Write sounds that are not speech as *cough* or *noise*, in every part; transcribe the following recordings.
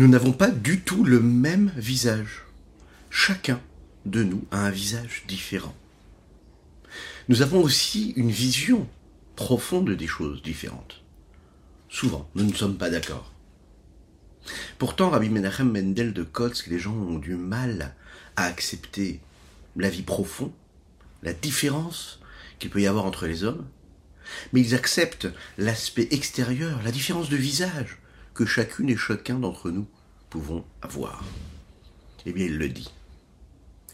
nous n'avons pas du tout le même visage. Chacun de nous a un visage différent. Nous avons aussi une vision profonde des choses différentes. Souvent, nous ne sommes pas d'accord. Pourtant, Rabbi Menachem Mendel de Kotsk, les gens ont du mal à accepter la vie profonde, la différence qu'il peut y avoir entre les hommes, mais ils acceptent l'aspect extérieur, la différence de visage chacune et chacun d'entre nous pouvons avoir. Eh bien, il le dit.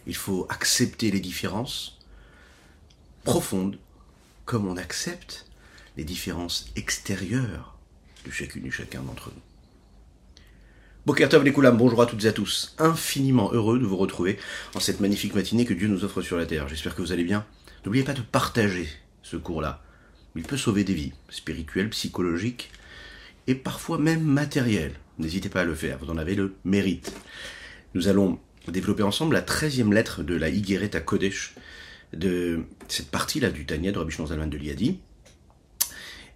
Il faut accepter les différences profondes, comme on accepte les différences extérieures de chacune et chacun d'entre nous. Bokertov les bonjour à toutes et à tous. Infiniment heureux de vous retrouver en cette magnifique matinée que Dieu nous offre sur la terre. J'espère que vous allez bien. N'oubliez pas de partager ce cours-là. Il peut sauver des vies, spirituelles, psychologiques et parfois même matérielles. N'hésitez pas à le faire, vous en avez le mérite. Nous allons développer ensemble la treizième lettre de la à Kodesh, de cette partie-là du Tania de Rabbi Zalman de Liadi.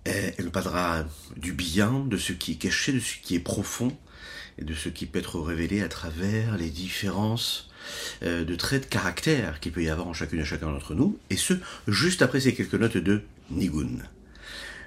Euh, elle parlera du bien, de ce qui est caché, de ce qui est profond, et de ce qui peut être révélé à travers les différences euh, de traits de caractère qu'il peut y avoir en chacune et chacun d'entre nous, et ce, juste après ces quelques notes de Nigun.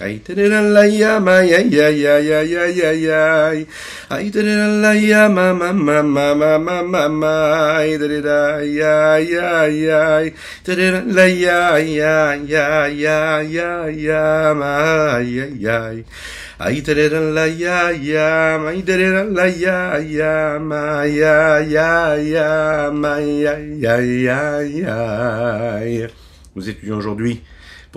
Aïe, Nous étudions aujourd'hui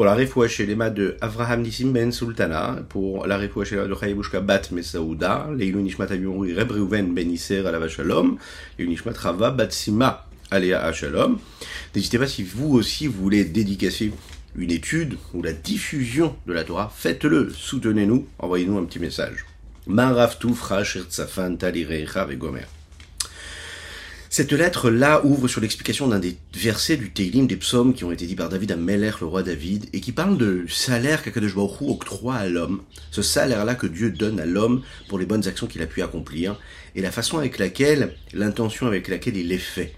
pour la Refoua les de Avraham Nissim Ben Sultana, pour la Refoua de Chayibushka Bat Mesaouda, les Nishmat Abiyouri Reb Ben Isser Alava Shalom, les Nishmat Rava Bat Sima Alea Shalom. N'hésitez pas si vous aussi vous voulez dédicacer une étude ou la diffusion de la Torah, faites-le, soutenez-nous, envoyez-nous un petit message. Cette lettre-là ouvre sur l'explication d'un des versets du Teilim des psaumes qui ont été dits par David à Meller, le roi David, et qui parle de salaire qu'Akadosh octroie à l'homme, ce salaire-là que Dieu donne à l'homme pour les bonnes actions qu'il a pu accomplir, et la façon avec laquelle, l'intention avec laquelle il les fait.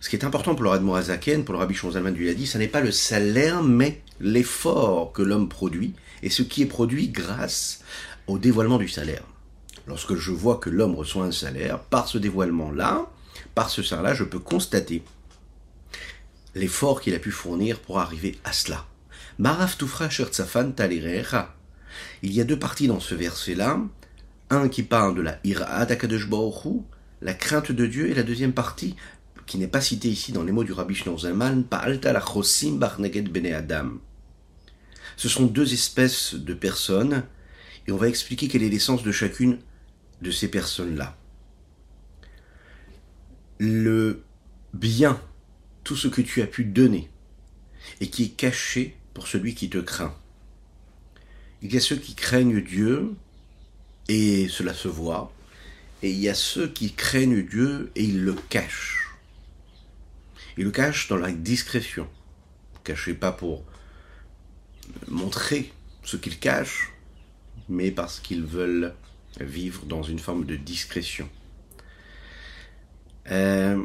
Ce qui est important pour le Radmorazaken, pour le Rabbi Shonzalman du Yadi, ce n'est pas le salaire, mais l'effort que l'homme produit, et ce qui est produit grâce au dévoilement du salaire. Lorsque je vois que l'homme reçoit un salaire, par ce dévoilement-là, par ce salaire-là, je peux constater l'effort qu'il a pu fournir pour arriver à cela. Maraf Il y a deux parties dans ce verset-là. Un qui parle de la ira la crainte de Dieu, et la deuxième partie, qui n'est pas cité ici dans les mots du Rabbi Zalman, Pa'alta lachosim barneged bene Adam. Ce sont deux espèces de personnes, et on va expliquer quelle est l'essence de chacune de ces personnes-là. Le bien, tout ce que tu as pu donner, et qui est caché pour celui qui te craint. Il y a ceux qui craignent Dieu, et cela se voit, et il y a ceux qui craignent Dieu et ils le cachent. Ils le cachent dans la discrétion. Cachez pas pour montrer ce qu'ils cachent, mais parce qu'ils veulent vivre dans une forme de discrétion. Euh,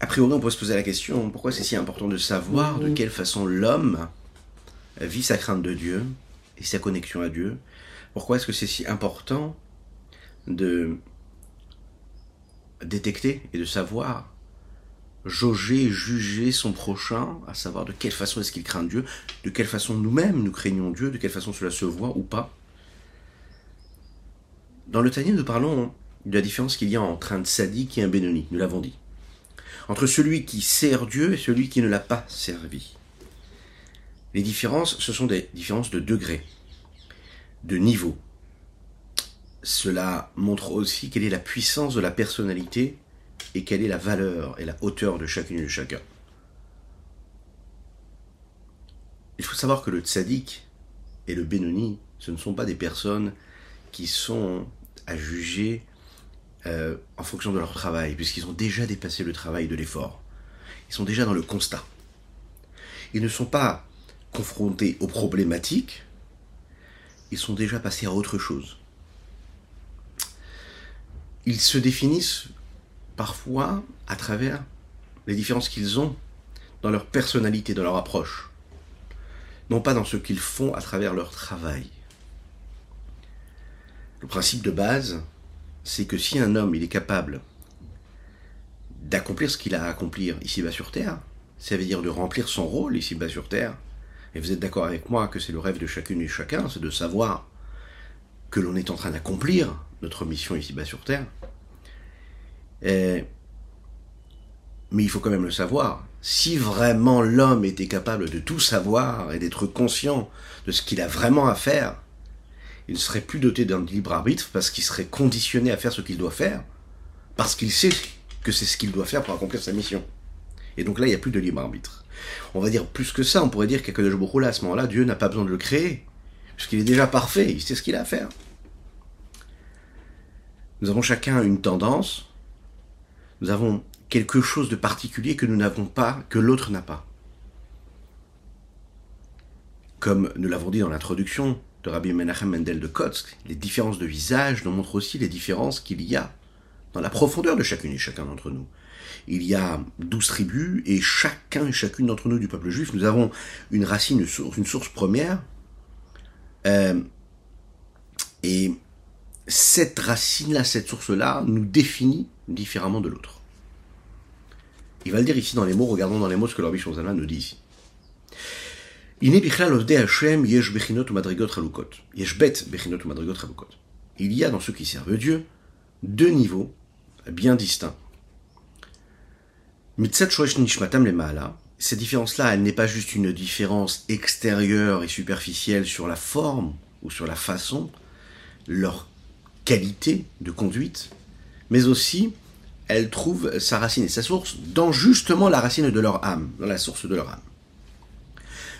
a priori, on peut se poser la question pourquoi c'est si important de savoir de quelle façon l'homme vit sa crainte de Dieu et sa connexion à Dieu? Pourquoi est-ce que c'est si important de détecter et de savoir jauger, juger son prochain, à savoir de quelle façon est-ce qu'il craint Dieu, de quelle façon nous-mêmes nous craignons Dieu, de quelle façon cela se voit ou pas? Dans le Tania, nous parlons de la différence qu'il y a entre un sadique et un bénoni, nous l'avons dit. Entre celui qui sert Dieu et celui qui ne l'a pas servi. Les différences, ce sont des différences de degré, de niveau. Cela montre aussi quelle est la puissance de la personnalité et quelle est la valeur et la hauteur de chacune et de chacun. Il faut savoir que le tzaddik et le Benoni, ce ne sont pas des personnes qui sont à juger euh, en fonction de leur travail, puisqu'ils ont déjà dépassé le travail de l'effort. Ils sont déjà dans le constat. Ils ne sont pas confrontés aux problématiques, ils sont déjà passés à autre chose. Ils se définissent parfois à travers les différences qu'ils ont dans leur personnalité, dans leur approche non pas dans ce qu'ils font à travers leur travail. Le principe de base, c'est que si un homme il est capable d'accomplir ce qu'il a à accomplir ici-bas sur Terre, ça veut dire de remplir son rôle ici-bas sur Terre, et vous êtes d'accord avec moi que c'est le rêve de chacune et chacun, c'est de savoir que l'on est en train d'accomplir notre mission ici-bas sur Terre. mais il faut quand même le savoir, si vraiment l'homme était capable de tout savoir et d'être conscient de ce qu'il a vraiment à faire, il ne serait plus doté d'un libre arbitre parce qu'il serait conditionné à faire ce qu'il doit faire, parce qu'il sait que c'est ce qu'il doit faire pour accomplir sa mission. Et donc là, il n'y a plus de libre arbitre. On va dire plus que ça, on pourrait dire qu'Akadosh Baruch à ce moment-là, Dieu n'a pas besoin de le créer, puisqu'il est déjà parfait, il sait ce qu'il a à faire. Nous avons chacun une tendance, nous avons quelque chose de particulier que nous n'avons pas, que l'autre n'a pas. Comme nous l'avons dit dans l'introduction de Rabbi Menachem Mendel de Kotsk, les différences de visage nous montrent aussi les différences qu'il y a dans la profondeur de chacune et chacun d'entre nous. Il y a douze tribus et chacun et chacune d'entre nous du peuple juif, nous avons une racine, une source, première. Euh, et cette racine-là, cette source-là, nous définit différemment de l'autre. Il va le dire ici dans les mots, regardons dans les mots ce que le Rabbi nous dit ici. Il y a dans ceux qui servent Dieu deux niveaux bien distincts. Cette différence-là, elle n'est pas juste une différence extérieure et superficielle sur la forme ou sur la façon, leur qualité de conduite, mais aussi elle trouve sa racine et sa source dans justement la racine de leur âme, dans la source de leur âme.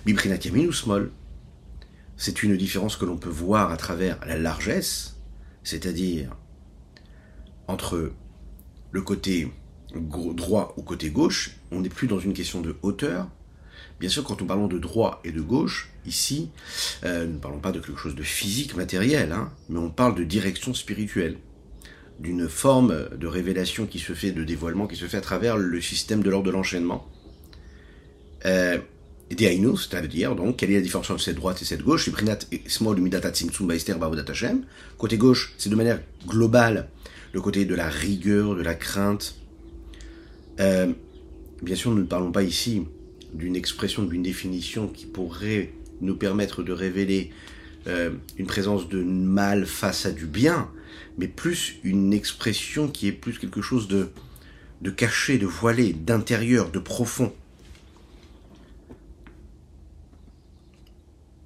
Bibrinat ou small, c'est une différence que l'on peut voir à travers la largesse, c'est-à-dire entre le côté droit ou côté gauche, on n'est plus dans une question de hauteur. Bien sûr, quand nous parlons de droit et de gauche, ici, euh, nous ne parlons pas de quelque chose de physique, matériel, hein, mais on parle de direction spirituelle d'une forme de révélation qui se fait, de dévoilement qui se fait à travers le système de l'ordre de l'enchaînement. Euh, c'est-à-dire donc quelle est la différence entre cette droite et cette gauche? Côté gauche, c'est de manière globale le côté de la rigueur, de la crainte. Euh, bien sûr, nous ne parlons pas ici d'une expression, d'une définition qui pourrait nous permettre de révéler euh, une présence de mal face à du bien, mais plus une expression qui est plus quelque chose de caché, de voilé, d'intérieur, de profond.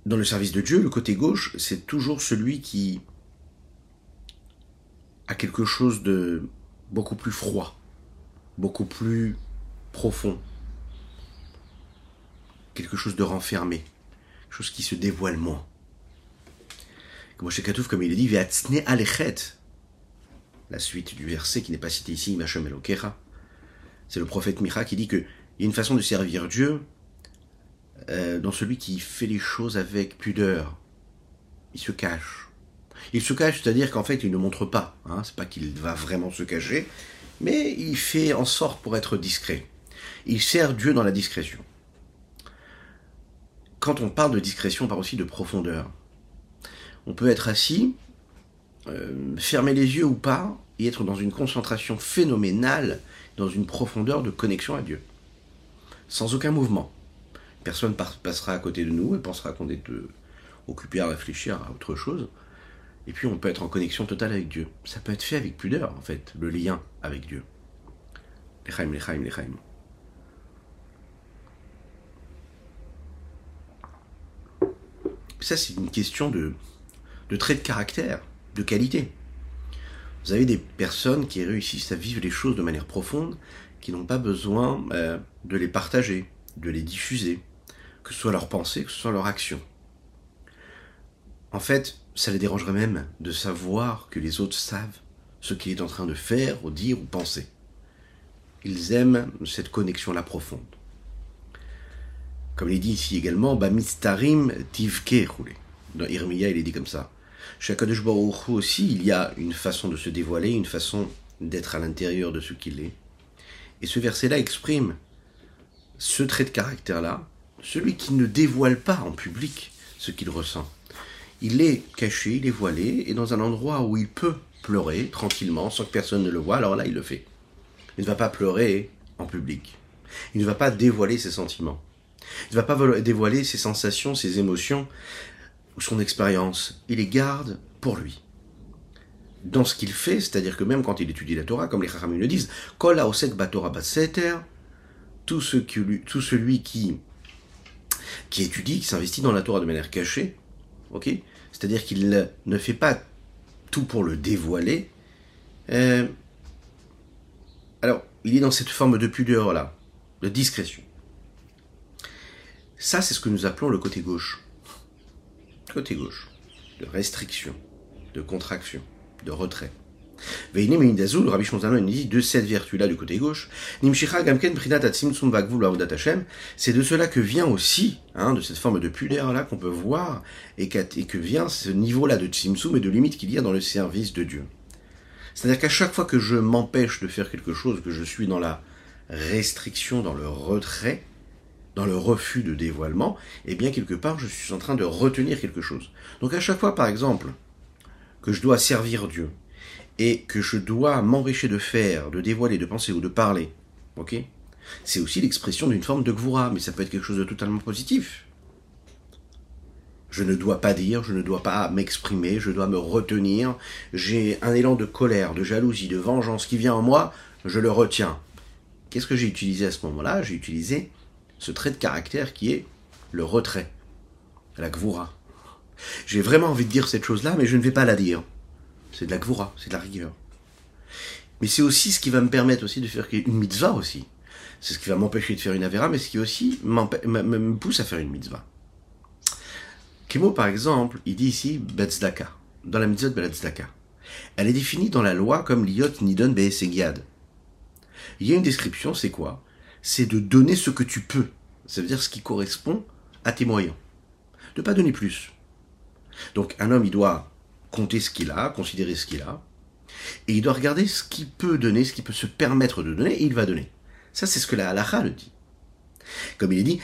Dans le service de Dieu, le côté gauche, c'est toujours celui qui a quelque chose de beaucoup plus froid, beaucoup plus profond, quelque chose de renfermé, quelque chose qui se dévoile moins. Comme Katouf, comme il est dit, alechet, la suite du verset qui n'est pas cité ici, c'est le prophète Micha qui dit qu'il y a une façon de servir Dieu euh, dans celui qui fait les choses avec pudeur. Il se cache. Il se cache, c'est-à-dire qu'en fait, il ne montre pas. Hein, c'est pas qu'il va vraiment se cacher, mais il fait en sorte pour être discret. Il sert Dieu dans la discrétion. Quand on parle de discrétion, on parle aussi de profondeur. On peut être assis, euh, fermer les yeux ou pas, et être dans une concentration phénoménale, dans une profondeur de connexion à Dieu. Sans aucun mouvement. Personne passera à côté de nous et pensera qu'on est euh, occupé à réfléchir à autre chose. Et puis on peut être en connexion totale avec Dieu. Ça peut être fait avec pudeur, en fait, le lien avec Dieu. Lechaim, lechaim, lechaim. Ça, c'est une question de, trait de caractère de qualité. Vous avez des personnes qui réussissent à vivre les choses de manière profonde, qui n'ont pas besoin euh, de les partager, de les diffuser, que ce soit leur pensée, que ce soit leur action. En fait, ça les dérangerait même de savoir que les autres savent ce qu'il est en train de faire, ou dire, ou penser. Ils aiment cette connexion-là profonde. Comme il est dit ici également, Bamistarim tivke Dans Irmiya, il est dit comme ça. Chez Akadosh aussi, il y a une façon de se dévoiler, une façon d'être à l'intérieur de ce qu'il est. Et ce verset-là exprime ce trait de caractère-là, celui qui ne dévoile pas en public ce qu'il ressent. Il est caché, il est voilé, et dans un endroit où il peut pleurer tranquillement, sans que personne ne le voie, alors là, il le fait. Il ne va pas pleurer en public. Il ne va pas dévoiler ses sentiments. Il ne va pas dévoiler ses sensations, ses émotions ou son expérience. Il les garde pour lui. Dans ce qu'il fait, c'est-à-dire que même quand il étudie la Torah, comme les Chachamim le disent, Kol osek batora tout, ce tout celui qui, qui étudie, qui s'investit dans la Torah de manière cachée, ok? C'est-à-dire qu'il ne fait pas tout pour le dévoiler. Euh, alors, il est dans cette forme de pudeur-là, de discrétion. Ça, c'est ce que nous appelons le côté gauche. Côté gauche. De restriction, de contraction, de retrait. Rabbi Shonzano dit de cette vertu-là du côté gauche, c'est de cela que vient aussi, hein, de cette forme de pudeur-là qu'on peut voir, et, que vient ce niveau-là de Tzimtzum et de limite qu'il y a dans le service de Dieu. C'est-à-dire qu'à chaque fois que je m'empêche de faire quelque chose, que je suis dans la restriction, dans le retrait, dans le refus de dévoilement, eh bien quelque part je suis en train de retenir quelque chose. Donc à chaque fois par exemple que je dois servir Dieu et que je dois m'empêcher de faire, de dévoiler, de penser ou de parler, ok? C'est aussi l'expression d'une forme de gvoura, mais ça peut être quelque chose de totalement positif. Je ne dois pas dire, je ne dois pas m'exprimer, je dois me retenir. J'ai un élan de colère, de jalousie, de vengeance qui vient en moi, je le retiens. Qu'est-ce que j'ai utilisé à ce moment-là? J'ai utilisé ce trait de caractère qui est le retrait, la gvoura. J'ai vraiment envie de dire cette chose-là, mais je ne vais pas la dire. C'est de la gvoura, c'est de la rigueur. Mais c'est aussi ce qui va me permettre aussi de faire une mitzvah aussi. C'est ce qui va m'empêcher de faire une avéra, mais ce qui aussi me pousse à faire une mitzvah. Kemo, par exemple, il dit ici Betzdaka, dans la mitzvah de. Elle est définie dans la loi comme l'iot nidon be'esegiad. Il y a une description, c'est quoi? C'est de donner ce que tu peux. Ça veut dire ce qui correspond à tes moyens. De pas donner plus. Donc un homme, il doit compter ce qu'il a, considérer ce qu'il a, et il doit regarder ce qu'il peut donner, ce qu'il peut se permettre de donner, et il va donner. Ça, c'est ce que la halakha le dit. Comme il est dit,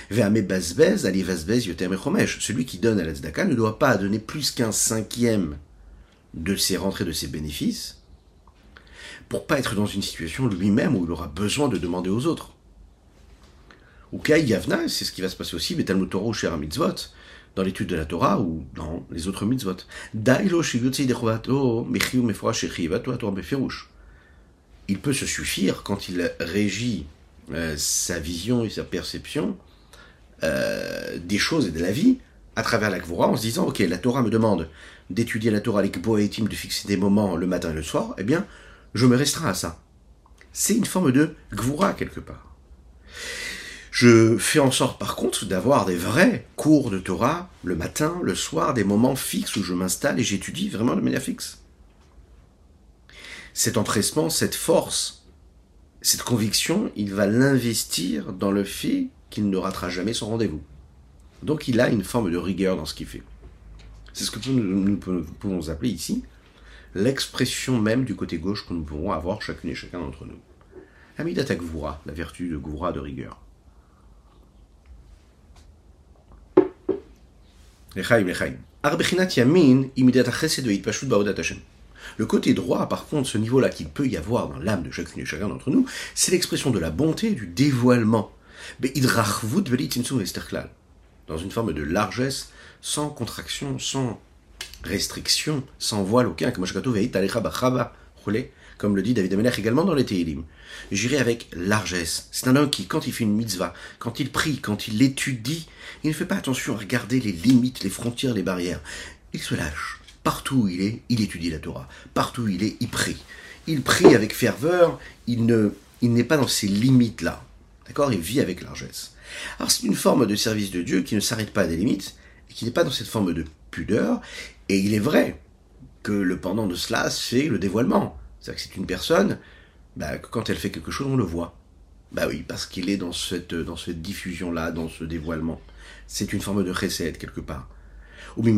Celui qui donne à la ne doit pas donner plus qu'un cinquième de ses rentrées, de ses bénéfices, pour pas être dans une situation lui-même où il aura besoin de demander aux autres. Ou Kai Yavna, c'est ce qui va se passer aussi, ou Mitzvot, dans l'étude de la Torah ou dans les autres mitzvot. Il peut se suffire quand il régit euh, sa vision et sa perception euh, des choses et de la vie à travers la Gvora en se disant Ok, la Torah me demande d'étudier la Torah, les Boétim, de fixer des moments le matin et le soir, eh bien, je me restreins à ça. C'est une forme de Gvora quelque part. Je fais en sorte par contre d'avoir des vrais cours de Torah le matin, le soir, des moments fixes où je m'installe et j'étudie vraiment de manière fixe. Cet empressement, cette force, cette conviction, il va l'investir dans le fait qu'il ne ratera jamais son rendez-vous. Donc il a une forme de rigueur dans ce qu'il fait. C'est ce que nous pouvons appeler ici l'expression même du côté gauche que nous pourrons avoir chacune et chacun d'entre nous. Amidat Gvura, la vertu de Gvura de rigueur. Le côté droit, par contre, ce niveau-là qu'il peut y avoir dans l'âme de chacune et chacun d'entre nous, c'est l'expression de la bonté, du dévoilement. Dans une forme de largesse, sans contraction, sans restriction, sans voile aucun, comme le dit David Amelech également dans les Tehillim. J'irai avec largesse. C'est un homme qui, quand il fait une mitzvah, quand il prie, quand il étudie, il ne fait pas attention à regarder les limites, les frontières, les barrières. Il se lâche. Partout où il est, il étudie la Torah. Partout où il est, il prie. Il prie avec ferveur, il ne, il n'est pas dans ces limites-là. D'accord? Il vit avec largesse. Alors c'est une forme de service de Dieu qui ne s'arrête pas à des limites, et qui n'est pas dans cette forme de pudeur, et il est vrai que le pendant de cela, c'est le dévoilement. C'est-à-dire que c'est une personne, bah, quand elle fait quelque chose, on le voit. Bah oui, parce qu'il est dans cette, dans cette diffusion-là, dans ce dévoilement. C'est une forme de recette, quelque part. Rabbi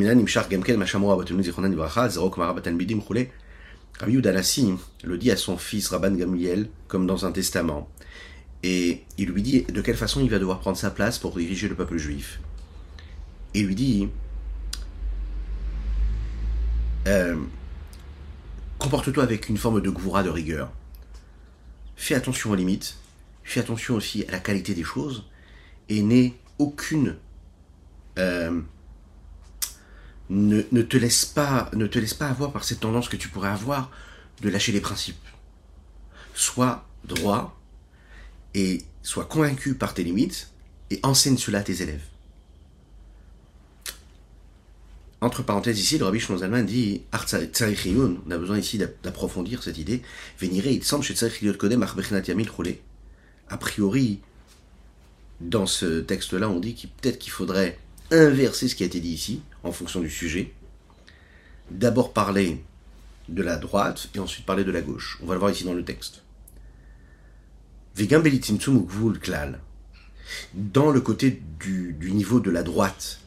Yudanassi le dit à son fils Rabban Gamliel, comme dans un testament. Et il lui dit de quelle façon il va devoir prendre sa place pour diriger le peuple juif? Il lui dit euh, comporte-toi avec une forme de gvoura de rigueur. Fais attention aux limites, fais attention aussi à la qualité des choses, et n'aie aucune euh, ne te laisse pas avoir par cette tendance que tu pourrais avoir de lâcher les principes. Sois droit et sois convaincu par tes limites et enseigne cela à tes élèves. Entre parenthèses ici, le rabbi Shlomo dit on a besoin ici d'approfondir cette idée. Véniré, il semble chez Kodem A priori, dans ce texte-là, on dit qu'il peut-être qu'il faudrait inverser ce qui a été dit ici, en fonction du sujet. D'abord parler de la droite et ensuite parler de la gauche. On va le voir ici dans le texte. Dans le côté du, niveau de la droite,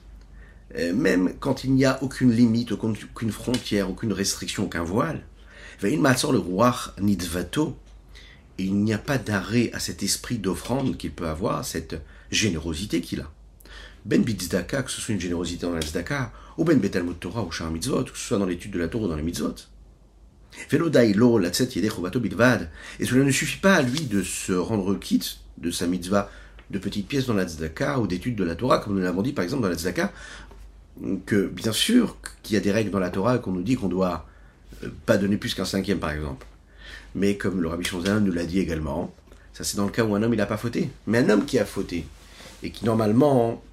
même quand il n'y a aucune limite, aucune frontière, aucune restriction, aucun voile, il n'y a pas d'arrêt à cet esprit d'offrande qu'il peut avoir, cette générosité qu'il a. Ben bitzdaka, que ce soit une générosité dans la zdaka, ou ben betalmud Torah ou shar mitzvot, que ce soit dans l'étude de la Torah ou dans les mitzvot. Et cela ne suffit pas à lui de se rendre quitte de sa mitzvah de petites pièces dans la tzedaka ou d'études de la Torah, comme nous l'avons dit par exemple dans la tzedaka, que bien sûr qu'il y a des règles dans la Torah qu'on nous dit qu'on doit euh, pas donner plus qu'un cinquième par exemple. Mais comme le Rabbi Shonzan nous l'a dit également, ça c'est dans le cas où un homme il n'a pas fauté. Mais un homme qui a fauté, et qui normalement,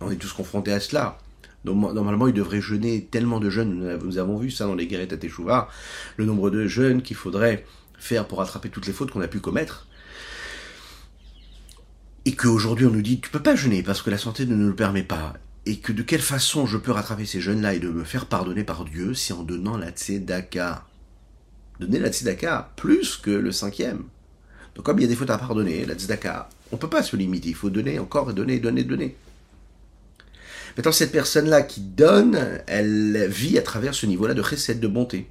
on est tous confrontés à cela, Normalement, il devrait jeûner tellement de jeûnes. Nous avons vu ça dans les guerres à Teshuvah, le nombre de jeûnes qu'il faudrait faire pour rattraper toutes les fautes qu'on a pu commettre. Et qu'aujourd'hui on nous dit tu peux pas jeûner parce que la santé ne nous le permet pas. Et que de quelle façon je peux rattraper ces jeûnes-là et de me faire pardonner par Dieu, c'est en donnant la tzedaka? Donner la tzedaka plus que le cinquième. Donc comme il y a des fautes à pardonner, la tzedaka, on peut pas se limiter, il faut donner encore et donner, donner, donner. Maintenant, cette personne-là qui donne, elle vit à travers ce niveau-là de chesed, de bonté.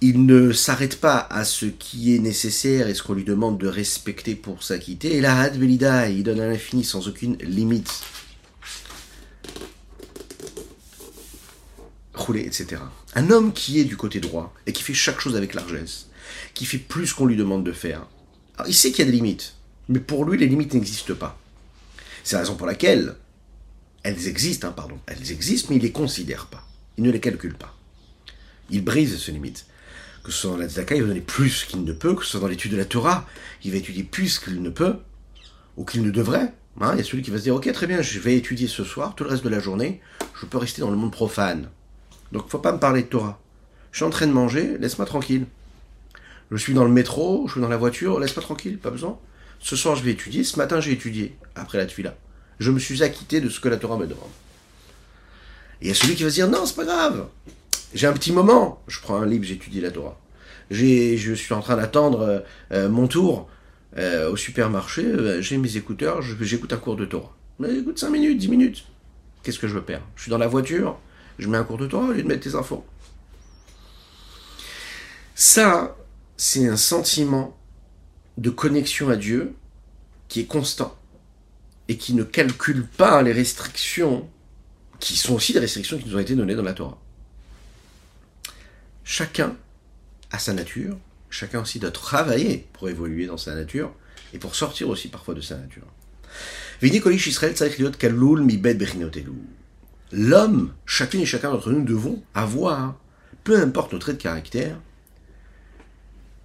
Il ne s'arrête pas à ce qui est nécessaire et ce qu'on lui demande de respecter pour s'acquitter. Et la had il donne à l'infini sans aucune limite. Un homme qui est du côté droit et qui fait chaque chose avec largesse, qui fait plus qu'on lui demande de faire. Il sait qu'il y a des limites, mais pour lui, les limites n'existent pas. C'est la raison pour laquelle elles existent, hein, pardon. Elles existent, mais il les considère pas. Il ne les calcule pas. Il brise ces limites. Que ce soit dans la Tzedaka, il va donner plus qu'il ne peut, que ce soit dans l'étude de la Torah, il va étudier plus qu'il ne peut, ou qu'il ne devrait. Hein. il y a celui qui va se dire, ok, très bien, je vais étudier ce soir, tout le reste de la journée, je peux rester dans le monde profane. Donc, faut pas me parler de Torah. Je suis en train de manger, laisse-moi tranquille. Je suis dans le métro, je suis dans la voiture, laisse-moi tranquille, pas besoin. Ce soir, je vais étudier, ce matin, j'ai étudié, après la tuila je me suis acquitté de ce que la Torah me demande. Il y a celui qui va se dire, non, c'est pas grave. J'ai un petit moment. Je prends un livre, j'étudie la Torah. Je suis en train d'attendre euh, euh, mon tour euh, au supermarché. J'ai mes écouteurs, j'écoute un cours de Torah. Mais écoute 5 minutes, 10 minutes. Qu'est-ce que je veux perdre Je suis dans la voiture, je mets un cours de Torah au lieu de mettre tes infos. Ça, c'est un sentiment de connexion à Dieu qui est constant et qui ne calculent pas les restrictions, qui sont aussi des restrictions qui nous ont été données dans la Torah. Chacun a sa nature, chacun aussi doit travailler pour évoluer dans sa nature et pour sortir aussi parfois de sa nature. L'homme, chacune et chacun d'entre nous devons avoir, peu importe nos traits de caractère,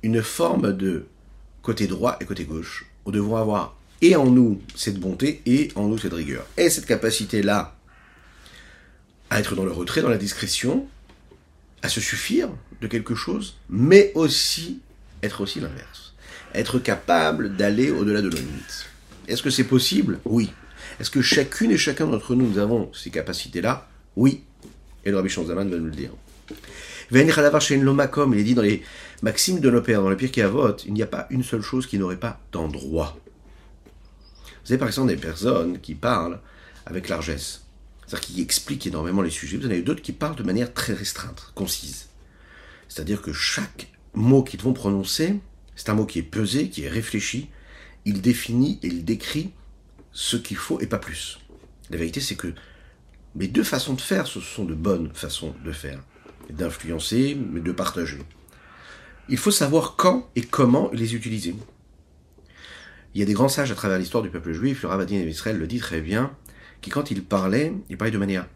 une forme de côté droit et côté gauche. Nous devons avoir et en nous cette bonté et en nous cette rigueur. Et cette capacité-là, à être dans le retrait, dans la discrétion, à se suffire de quelque chose, mais aussi être aussi l'inverse. Être capable d'aller au-delà de nos limites. Est-ce que c'est possible? Oui. Est-ce que chacune et chacun d'entre nous, nous avons ces capacités-là Oui. Et le Rabbi Shanzaman va nous le dire. Il est dit dans les Maximes de nos pères, dans le Pirkei Avot, il n'y a pas une seule chose qui n'aurait pas d'endroit. Vous avez par exemple des personnes qui parlent avec largesse, c'est-à-dire qui expliquent énormément les sujets. Vous en avez d'autres qui parlent de manière très restreinte, concise. C'est-à-dire que chaque mot qu'ils vont prononcer, c'est un mot qui est pesé, qui est réfléchi. Il définit et il décrit ce qu'il faut et pas plus. La vérité, c'est que mes deux façons de faire, ce sont de bonnes façons de faire. D'influencer, mais de partager. Il faut savoir quand et comment les utiliser. Il y a des grands sages à travers l'histoire du peuple juif, le Ravadin Israël le dit très bien, qui quand ils parlaient, ils parlaient de manière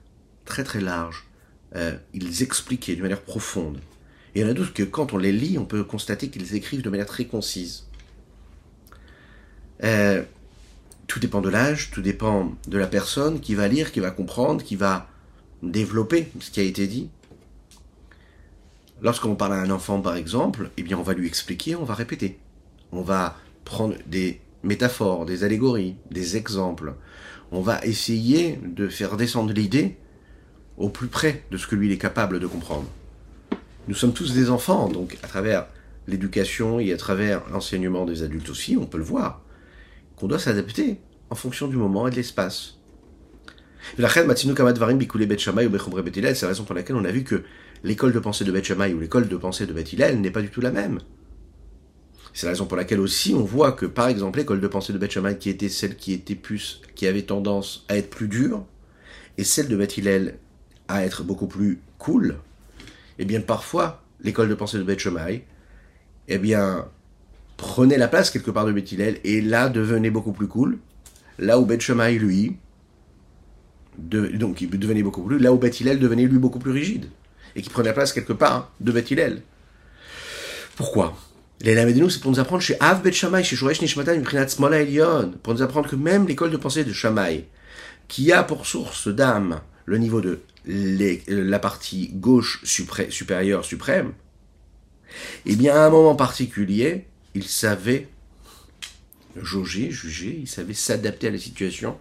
très très large. Euh, ils expliquaient de manière profonde. Et il y en a d'autres que quand on les lit, on peut constater qu'ils écrivent de manière très concise. Euh, tout dépend de l'âge, tout dépend de la personne qui va lire, qui va comprendre, qui va développer ce qui a été dit. Lorsqu'on parle à un enfant, par exemple, eh bien, on va lui expliquer, on va répéter. On va prendre des métaphores, des allégories, des exemples. On va essayer de faire descendre l'idée au plus près de ce que lui est capable de comprendre. Nous sommes tous des enfants, donc à travers l'éducation et à travers l'enseignement des adultes aussi, on peut le voir, qu'on doit s'adapter en fonction du moment et de l'espace. C'est la raison pour laquelle on a vu que l'école de pensée de Beth Shammai ou l'école de pensée de Beth n'est pas du tout la même. C'est la raison pour laquelle aussi on voit que, par exemple, l'école de pensée de Beth Shammai, qui était celle qui était plus, qui avait tendance à être plus dure, et celle de Beth à être beaucoup plus cool, eh bien parfois, l'école de pensée de Beth Shammai, eh bien, prenait la place quelque part de Beth Hillel, et là devenait beaucoup plus cool, là où Beth lui, donc il devenait beaucoup plus, là où Beth devenait lui beaucoup plus rigide et qui prenait la place quelque part de Beth. Pourquoi? Les nous, c'est pour nous apprendre chez Av Bet Shammai, chez Shoresh Nishmatan, Smola Elion, pour nous apprendre que même l'école de pensée de Shammai, qui a pour source d'âme le niveau de la partie gauche supérieure suprême, eh bien à un moment particulier, il savait jauger, juger, il savait s'adapter à la situation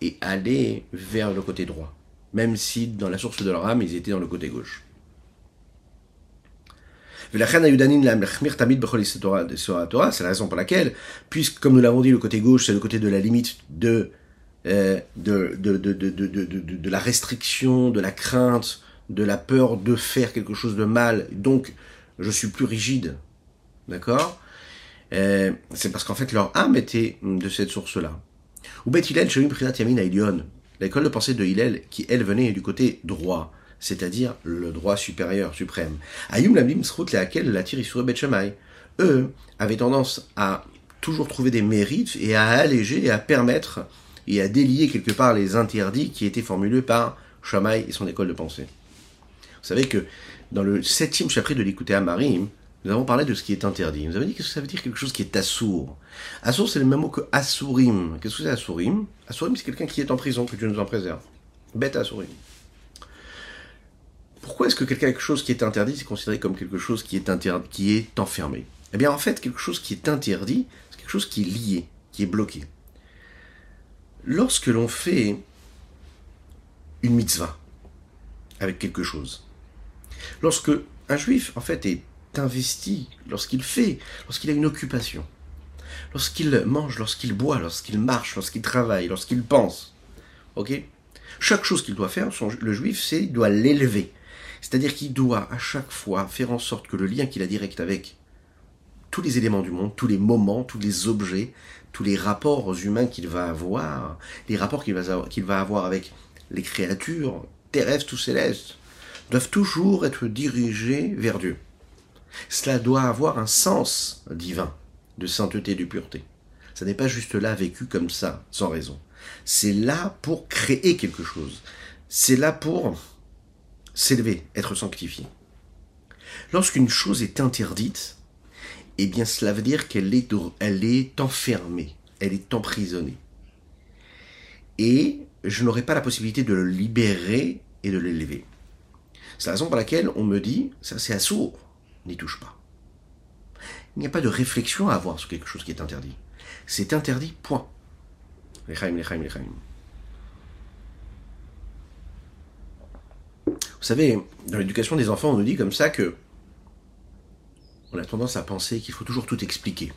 et aller vers le côté droit, même si dans la source de leur âme, ils étaient dans le côté gauche. C'est la raison pour laquelle, puisque comme nous l'avons dit, le côté gauche, c'est le côté de la limite de, euh, de, de, de, de, la restriction, de la crainte, de la peur de faire quelque chose de mal, donc je suis plus rigide. D'accord? Euh, C'est parce qu'en fait leur âme était de cette source-là. Ou Bet Hillel, Yamin l'école de pensée de Hillel, qui elle venait du côté droit c'est-à-dire le droit supérieur, suprême. Ayum Srout laquelle la sur Bet Eux avaient tendance à toujours trouver des mérites et à alléger et à permettre et à délier quelque part les interdits qui étaient formulés par Shammai et son école de pensée. Vous savez que dans le septième chapitre de l'écouté à Marim, nous avons parlé de ce qui est interdit. Nous avons dit que ça veut dire quelque chose qui est assour. Assour, c'est le même mot que asurim. Qu'est-ce que c'est asurim Asurim, c'est quelqu'un qui est en prison, que Dieu nous en préserve. Bête asurim. Pourquoi est-ce que quelque chose qui est interdit, c'est considéré comme quelque chose qui est, interdit, qui est enfermé? Eh bien, en fait, quelque chose qui est interdit, c'est quelque chose qui est lié, qui est bloqué. Lorsque l'on fait une mitzvah avec quelque chose, lorsque un juif, en fait, est investi, lorsqu'il fait, lorsqu'il a une occupation, lorsqu'il mange, lorsqu'il boit, lorsqu'il marche, lorsqu'il travaille, lorsqu'il pense, ok? Chaque chose qu'il doit faire, le juif, c'est il doit l'élever. C'est-à-dire qu'il doit à chaque fois faire en sorte que le lien qu'il a direct avec tous les éléments du monde, tous les moments, tous les objets, tous les rapports humains qu'il va avoir, les rapports qu'il va, qu'il va avoir avec les créatures terrestres ou célestes, doivent toujours être dirigés vers Dieu. Cela doit avoir un sens divin, de sainteté, de pureté. Ça n'est pas juste là vécu comme ça, sans raison. C'est là pour créer quelque chose. C'est là pour s'élever, être sanctifié. Lorsqu'une chose est interdite, eh bien cela veut dire qu'elle est, elle est enfermée, elle est emprisonnée. Et je n'aurai pas la possibilité de le libérer et de l'élever. C'est la raison pour laquelle on me dit, ça c'est assourd, n'y touche pas. Il n'y a pas de réflexion à avoir sur quelque chose qui est interdit. C'est interdit, point. Lechaim, lechaim, lechaim. Vous savez, dans l'éducation des enfants, on nous dit comme ça que on a tendance à penser qu'il faut toujours tout expliquer.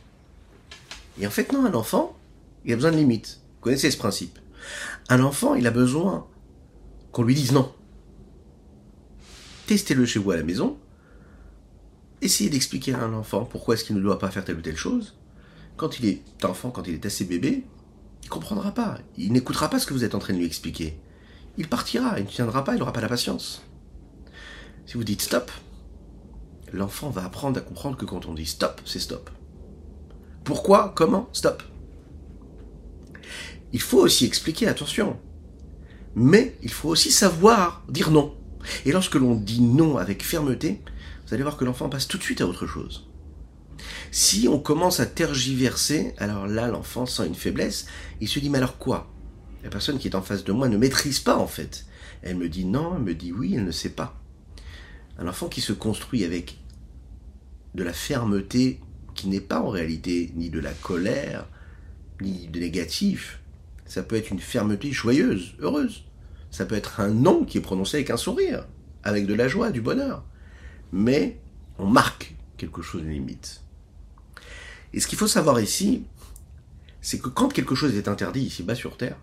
Et en fait, non, un enfant, il a besoin de limites. Vous connaissez ce principe. Un enfant, il a besoin qu'on lui dise non. Testez-le chez vous à la maison. Essayez d'expliquer à un enfant pourquoi est-ce qu'il ne doit pas faire telle ou telle chose. Quand il est enfant, quand il est assez bébé, il comprendra pas. Il n'écoutera pas ce que vous êtes en train de lui expliquer. Il partira, il ne tiendra pas, il n'aura pas la patience. Si vous dites stop, l'enfant va apprendre à comprendre que quand on dit stop, c'est stop. Pourquoi Comment Stop? Il faut aussi expliquer, attention. Mais il faut aussi savoir dire non. Et lorsque l'on dit non avec fermeté, vous allez voir que l'enfant passe tout de suite à autre chose. Si on commence à tergiverser, alors là, l'enfant sent une faiblesse. Il se dit, mais alors quoi? La personne qui est en face de moi ne maîtrise pas, en fait. Elle me dit non, elle me dit oui, elle ne sait pas. Un enfant qui se construit avec de la fermeté qui n'est pas en réalité ni de la colère, ni de négatif. Ça peut être une fermeté joyeuse, heureuse. Ça peut être un non qui est prononcé avec un sourire, avec de la joie, du bonheur. Mais on marque quelque chose de limite. Et ce qu'il faut savoir ici, c'est que quand quelque chose est interdit ici bas sur Terre,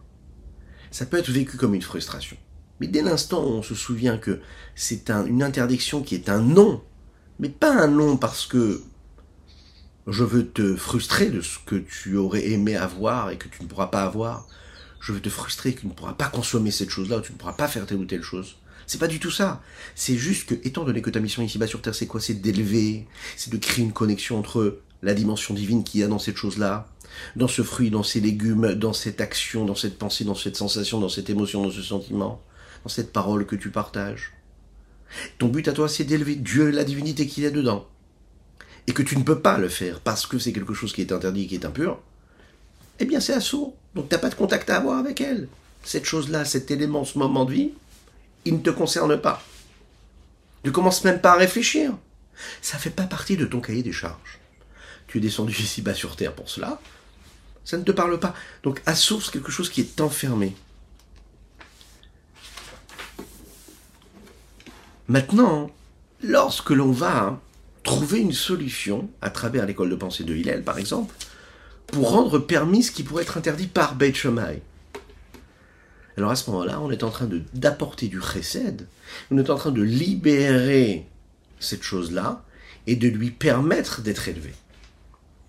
ça peut être vécu comme une frustration. Mais dès l'instant où on se souvient que c'est une interdiction qui est un non, mais pas un non parce que je veux te frustrer de ce que tu aurais aimé avoir et que tu ne pourras pas avoir. Je veux te frustrer que tu ne pourras pas consommer cette chose-là ou tu ne pourras pas faire telle ou telle chose. C'est pas du tout ça. C'est juste que, étant donné que ta mission ici-bas sur Terre, c'est quoi? C'est d'élever, c'est de créer une connexion entre la dimension divine qu'il y a dans cette chose-là, dans ce fruit, dans ces légumes, dans cette action, dans cette pensée, dans cette sensation, dans cette émotion, dans ce sentiment, dans cette parole que tu partages. Ton but à toi, c'est d'élever Dieu, la divinité qu'il y a dedans et que tu ne peux pas le faire parce que c'est quelque chose qui est interdit et qui est impur, eh bien c'est assourd. Donc tu n'as pas de contact à avoir avec elle. Cette chose-là, cet élément, ce moment de vie, il ne te concerne pas. Tu commences même pas à réfléchir. Ça ne fait pas partie de ton cahier des charges. Tu es descendu *laughs* ici bas sur terre pour cela. Ça ne te parle pas. Donc à source quelque chose qui est enfermé. Maintenant, lorsque l'on va trouver une solution, à travers l'école de pensée de Hillel par exemple, pour rendre permis ce qui pourrait être interdit par Beit. Alors à ce moment-là, on est en train d'apporter du chesed, on est en train de libérer cette chose-là et de lui permettre d'être élevé.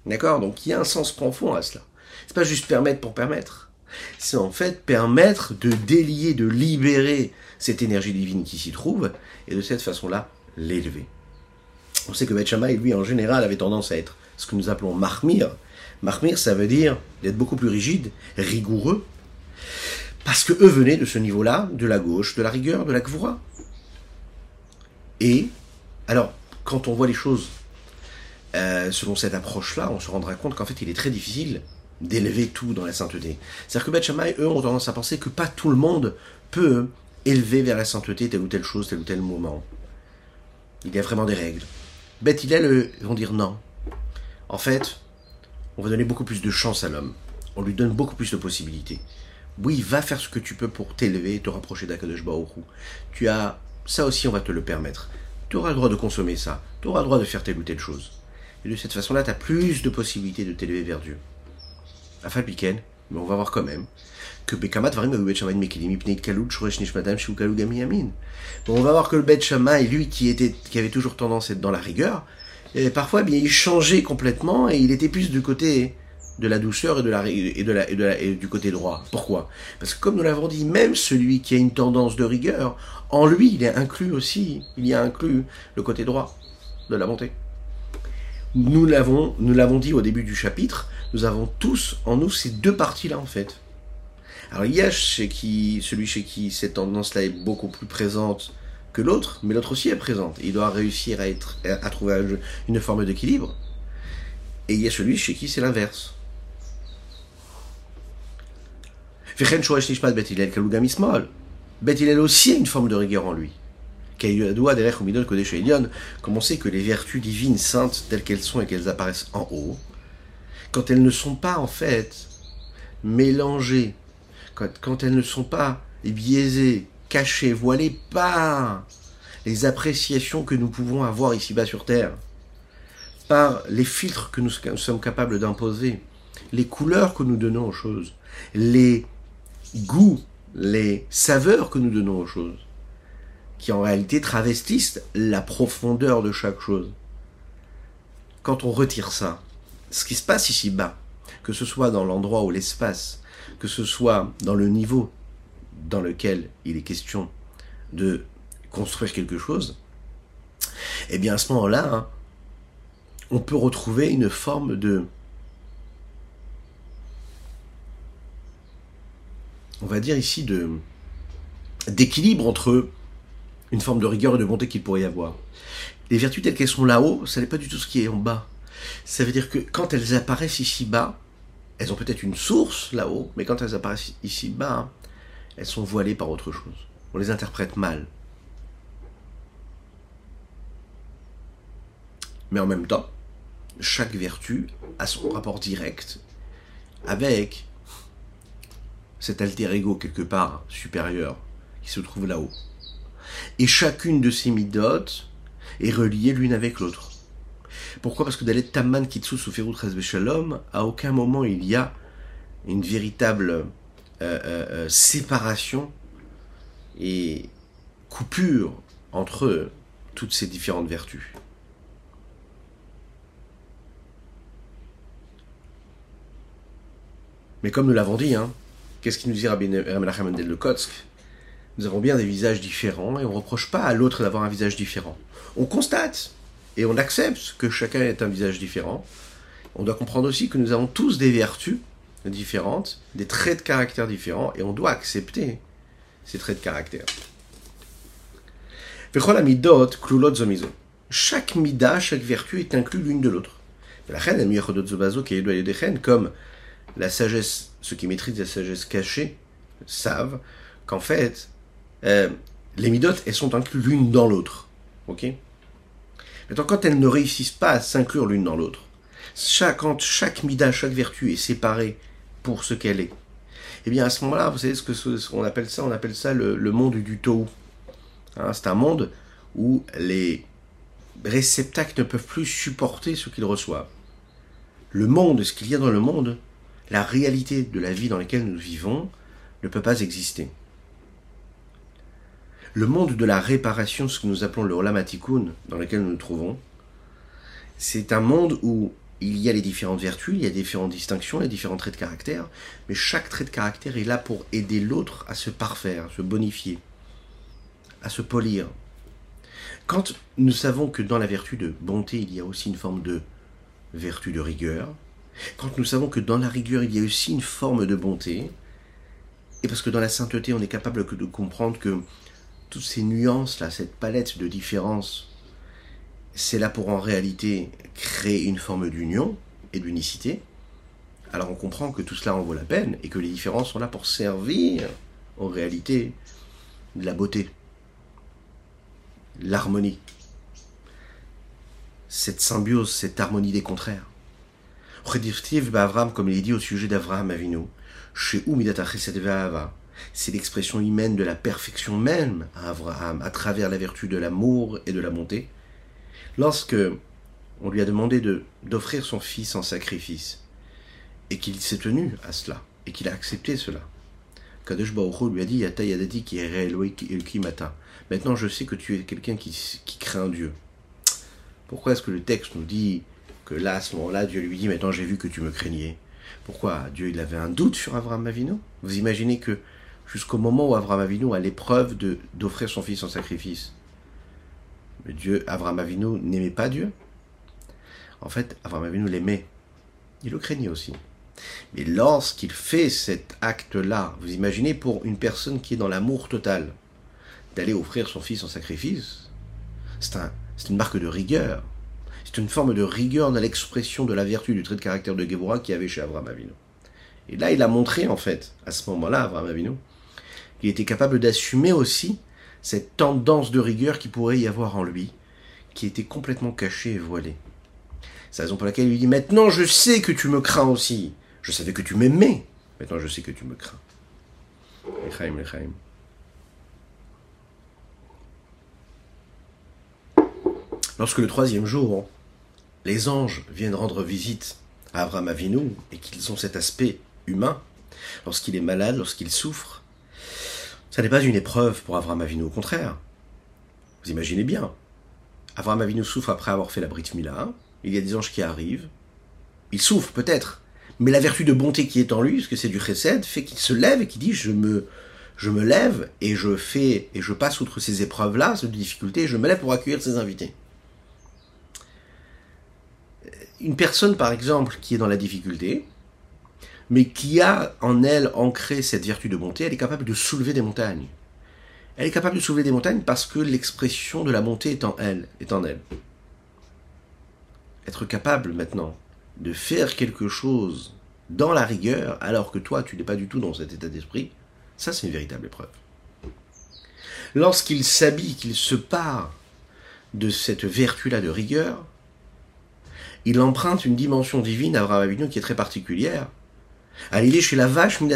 D'accord? Donc il y a un sens profond à cela. C'est pas juste permettre pour permettre. C'est en fait permettre de délier, de libérer cette énergie divine qui s'y trouve et de cette façon-là l'élever. On sait que Beth lui, en général, avait tendance à être ce que nous appelons marmir. Marmir, ça veut dire d'être beaucoup plus rigide, rigoureux, parce que eux venaient de ce niveau-là, de la gauche, de la rigueur, de la gvoura. Et, alors, quand on voit les choses euh, selon cette approche-là, on se rendra compte qu'en fait, il est très difficile d'élever tout dans la sainteté. C'est-à-dire que Beth eux, ont tendance à penser que pas tout le monde peut élever vers la sainteté telle ou telle chose, tel ou tel moment. Il y a vraiment des règles. Beth Hillel vont dire non. En fait, on va donner beaucoup plus de chance à l'homme. On lui donne beaucoup plus de possibilités. Oui, va faire ce que tu peux pour t'élever, te rapprocher d'Akadosh Tu as ça aussi, on va te le permettre. Tu auras le droit de consommer ça. Tu auras le droit de faire telle ou telle chose. Et de cette façon-là, tu as plus de possibilités de t'élever vers Dieu. Afin Piken, mais on va voir quand même que Bekamat Varim Bon, on va voir que le Bet lui qui était, qui avait toujours tendance à être dans la rigueur, et parfois, eh bien, il changeait complètement et il était plus du côté de la douceur et de la et de la et, de du côté droit. Pourquoi? Parce que comme nous l'avons dit, même celui qui a une tendance de rigueur, en lui, il est inclus aussi, il y a inclus le côté droit de la bonté. Nous l'avons, nous l'avons dit au début du chapitre, nous avons tous en nous ces deux parties-là en fait. Alors il y a chez qui, celui chez qui cette tendance-là est beaucoup plus présente que l'autre, mais l'autre aussi est présente. Il doit réussir à, être, à trouver une forme d'équilibre. Et il y a celui chez qui c'est l'inverse. Beth il a aussi une forme de rigueur en lui. Comme on sait que les vertus divines saintes telles qu'elles sont et qu'elles apparaissent en haut, quand elles ne sont pas en fait mélangées, quand elles ne sont pas biaisées, cachées, voilées par les appréciations que nous pouvons avoir ici-bas sur Terre, par les filtres que nous sommes capables d'imposer, les couleurs que nous donnons aux choses, les goûts, les saveurs que nous donnons aux choses, qui en réalité travestissent la profondeur de chaque chose. Quand on retire ça, ce qui se passe ici-bas, que ce soit dans l'endroit ou l'espace, que ce soit dans le niveau dans lequel il est question de construire quelque chose, eh bien à ce moment-là, hein, on peut retrouver une forme de on va dire ici de d'équilibre entre une forme de rigueur et de bonté qu'il pourrait y avoir. Les vertus telles qu'elles sont là-haut, ça n'est pas du tout ce qui est en bas. Ça veut dire que quand elles apparaissent ici-bas, elles ont peut-être une source là-haut, mais quand elles apparaissent ici-bas, elles sont voilées par autre chose. On les interprète mal. Mais en même temps, chaque vertu a son rapport direct avec cet alter ego quelque part supérieur qui se trouve là-haut. Et chacune de ces midotes est reliée l'une avec l'autre. Pourquoi? Parce que dans les Taman Kitsu Suferut Shalom, à aucun moment il y a une véritable euh, euh, euh, séparation et coupure entre toutes ces différentes vertus. Mais comme nous l'avons dit, hein, qu'est-ce qui nous dit Rabbi Menachem de Kotsk? Nous avons bien des visages différents et on ne reproche pas à l'autre d'avoir un visage différent. On constate et on accepte que chacun ait un visage différent. On doit comprendre aussi que nous avons tous des vertus différentes, des traits de caractère différents et on doit accepter ces traits de caractère. Chaque mida, chaque vertu est inclue l'une de l'autre. Comme la sagesse, ceux qui maîtrisent la sagesse cachée, savent qu'en fait, euh, les midotes, elles sont incluses l'une dans l'autre. Ok? Maintenant, quand elles ne réussissent pas à s'inclure l'une dans l'autre, chaque, quand chaque mida, chaque vertu est séparée pour ce qu'elle est, eh bien à ce moment-là, vous savez ce que qu'on appelle ça? On appelle ça le, monde du tau. Hein, c'est un monde où les réceptacles ne peuvent plus supporter ce qu'ils reçoivent. Le monde, ce qu'il y a dans le monde, la réalité de la vie dans laquelle nous vivons ne peut pas exister. Le monde de la réparation, ce que nous appelons le Olamatikoun, dans lequel nous nous trouvons, c'est un monde où il y a les différentes vertus, il y a différentes distinctions, les différents traits de caractère, mais chaque trait de caractère est là pour aider l'autre à se parfaire, à se bonifier, à se polir. Quand nous savons que dans la vertu de bonté, il y a aussi une forme de vertu de rigueur, quand nous savons que dans la rigueur, il y a aussi une forme de bonté, et parce que dans la sainteté, on est capable de comprendre que toutes ces nuances-là, cette palette de différences, c'est là pour en réalité créer une forme d'union et d'unicité, alors on comprend que tout cela en vaut la peine et que les différences sont là pour servir en réalité de la beauté, l'harmonie, cette symbiose, cette harmonie des contraires comme il est dit au sujet d'Avraham Avinu, chez c'est l'expression humaine de la perfection même à Avraham, à travers la vertu de l'amour et de la bonté. Lorsque on lui a demandé de, d'offrir son fils en sacrifice, et qu'il s'est tenu à cela, et qu'il a accepté cela, Kadosh Baruch lui a dit Yata qui est. Maintenant je sais que tu es quelqu'un qui craint Dieu. Pourquoi est-ce que le texte nous dit que là, à ce moment-là, Dieu lui dit, maintenant j'ai vu que tu me craignais. Pourquoi? Dieu, il avait un doute sur Abraham Avinu Vous imaginez que jusqu'au moment où Abraham Avinu a l'épreuve d'offrir son fils en sacrifice, Dieu, Abraham Avinu n'aimait pas Dieu En fait, Abraham Avinu l'aimait. Il le craignait aussi. Mais lorsqu'il fait cet acte-là, vous imaginez pour une personne qui est dans l'amour total, d'aller offrir son fils en sacrifice, c'est, un, c'est une marque de rigueur. C'est une forme de rigueur dans l'expression de la vertu du trait de caractère de Géborah qu'il avait chez Abraham Avinu. Et là, il a montré, en fait, à ce moment-là, Abraham Avinu, qu'il était capable d'assumer aussi cette tendance de rigueur qui pourrait y avoir en lui, qui était complètement cachée et voilée. C'est la raison pour laquelle il lui dit Maintenant je sais que tu me crains aussi. Je savais que tu m'aimais. Maintenant je sais que tu me crains. Lechaim. Lorsque le troisième jour, les anges viennent rendre visite à Abraham Avinu et qu'ils ont cet aspect humain, lorsqu'il est malade, lorsqu'il souffre, ça n'est pas une épreuve pour Abraham Avinu, au contraire. Vous imaginez bien. Abraham Avinu souffre après avoir fait la Brit Mila, il y a des anges qui arrivent, il souffre peut-être, mais la vertu de bonté qui est en lui, parce que c'est du chesed, fait qu'il se lève et qu'il dit je me, lève et je fais et je passe outre ces épreuves-là, ces difficultés, je me lève pour accueillir ces invités. Une personne, par exemple, qui est dans la difficulté, mais qui a en elle ancré cette vertu de bonté, elle est capable de soulever des montagnes. Elle est capable de soulever des montagnes parce que l'expression de la bonté est en elle, est en elle. Être capable maintenant de faire quelque chose dans la rigueur, alors que toi, tu n'es pas du tout dans cet état d'esprit, ça c'est une véritable épreuve. Lorsqu'il s'habille, qu'il se part de cette vertu-là de rigueur, il emprunte une dimension divine à Abraham Avinu qui est très particulière. À l'idée chez la vache, et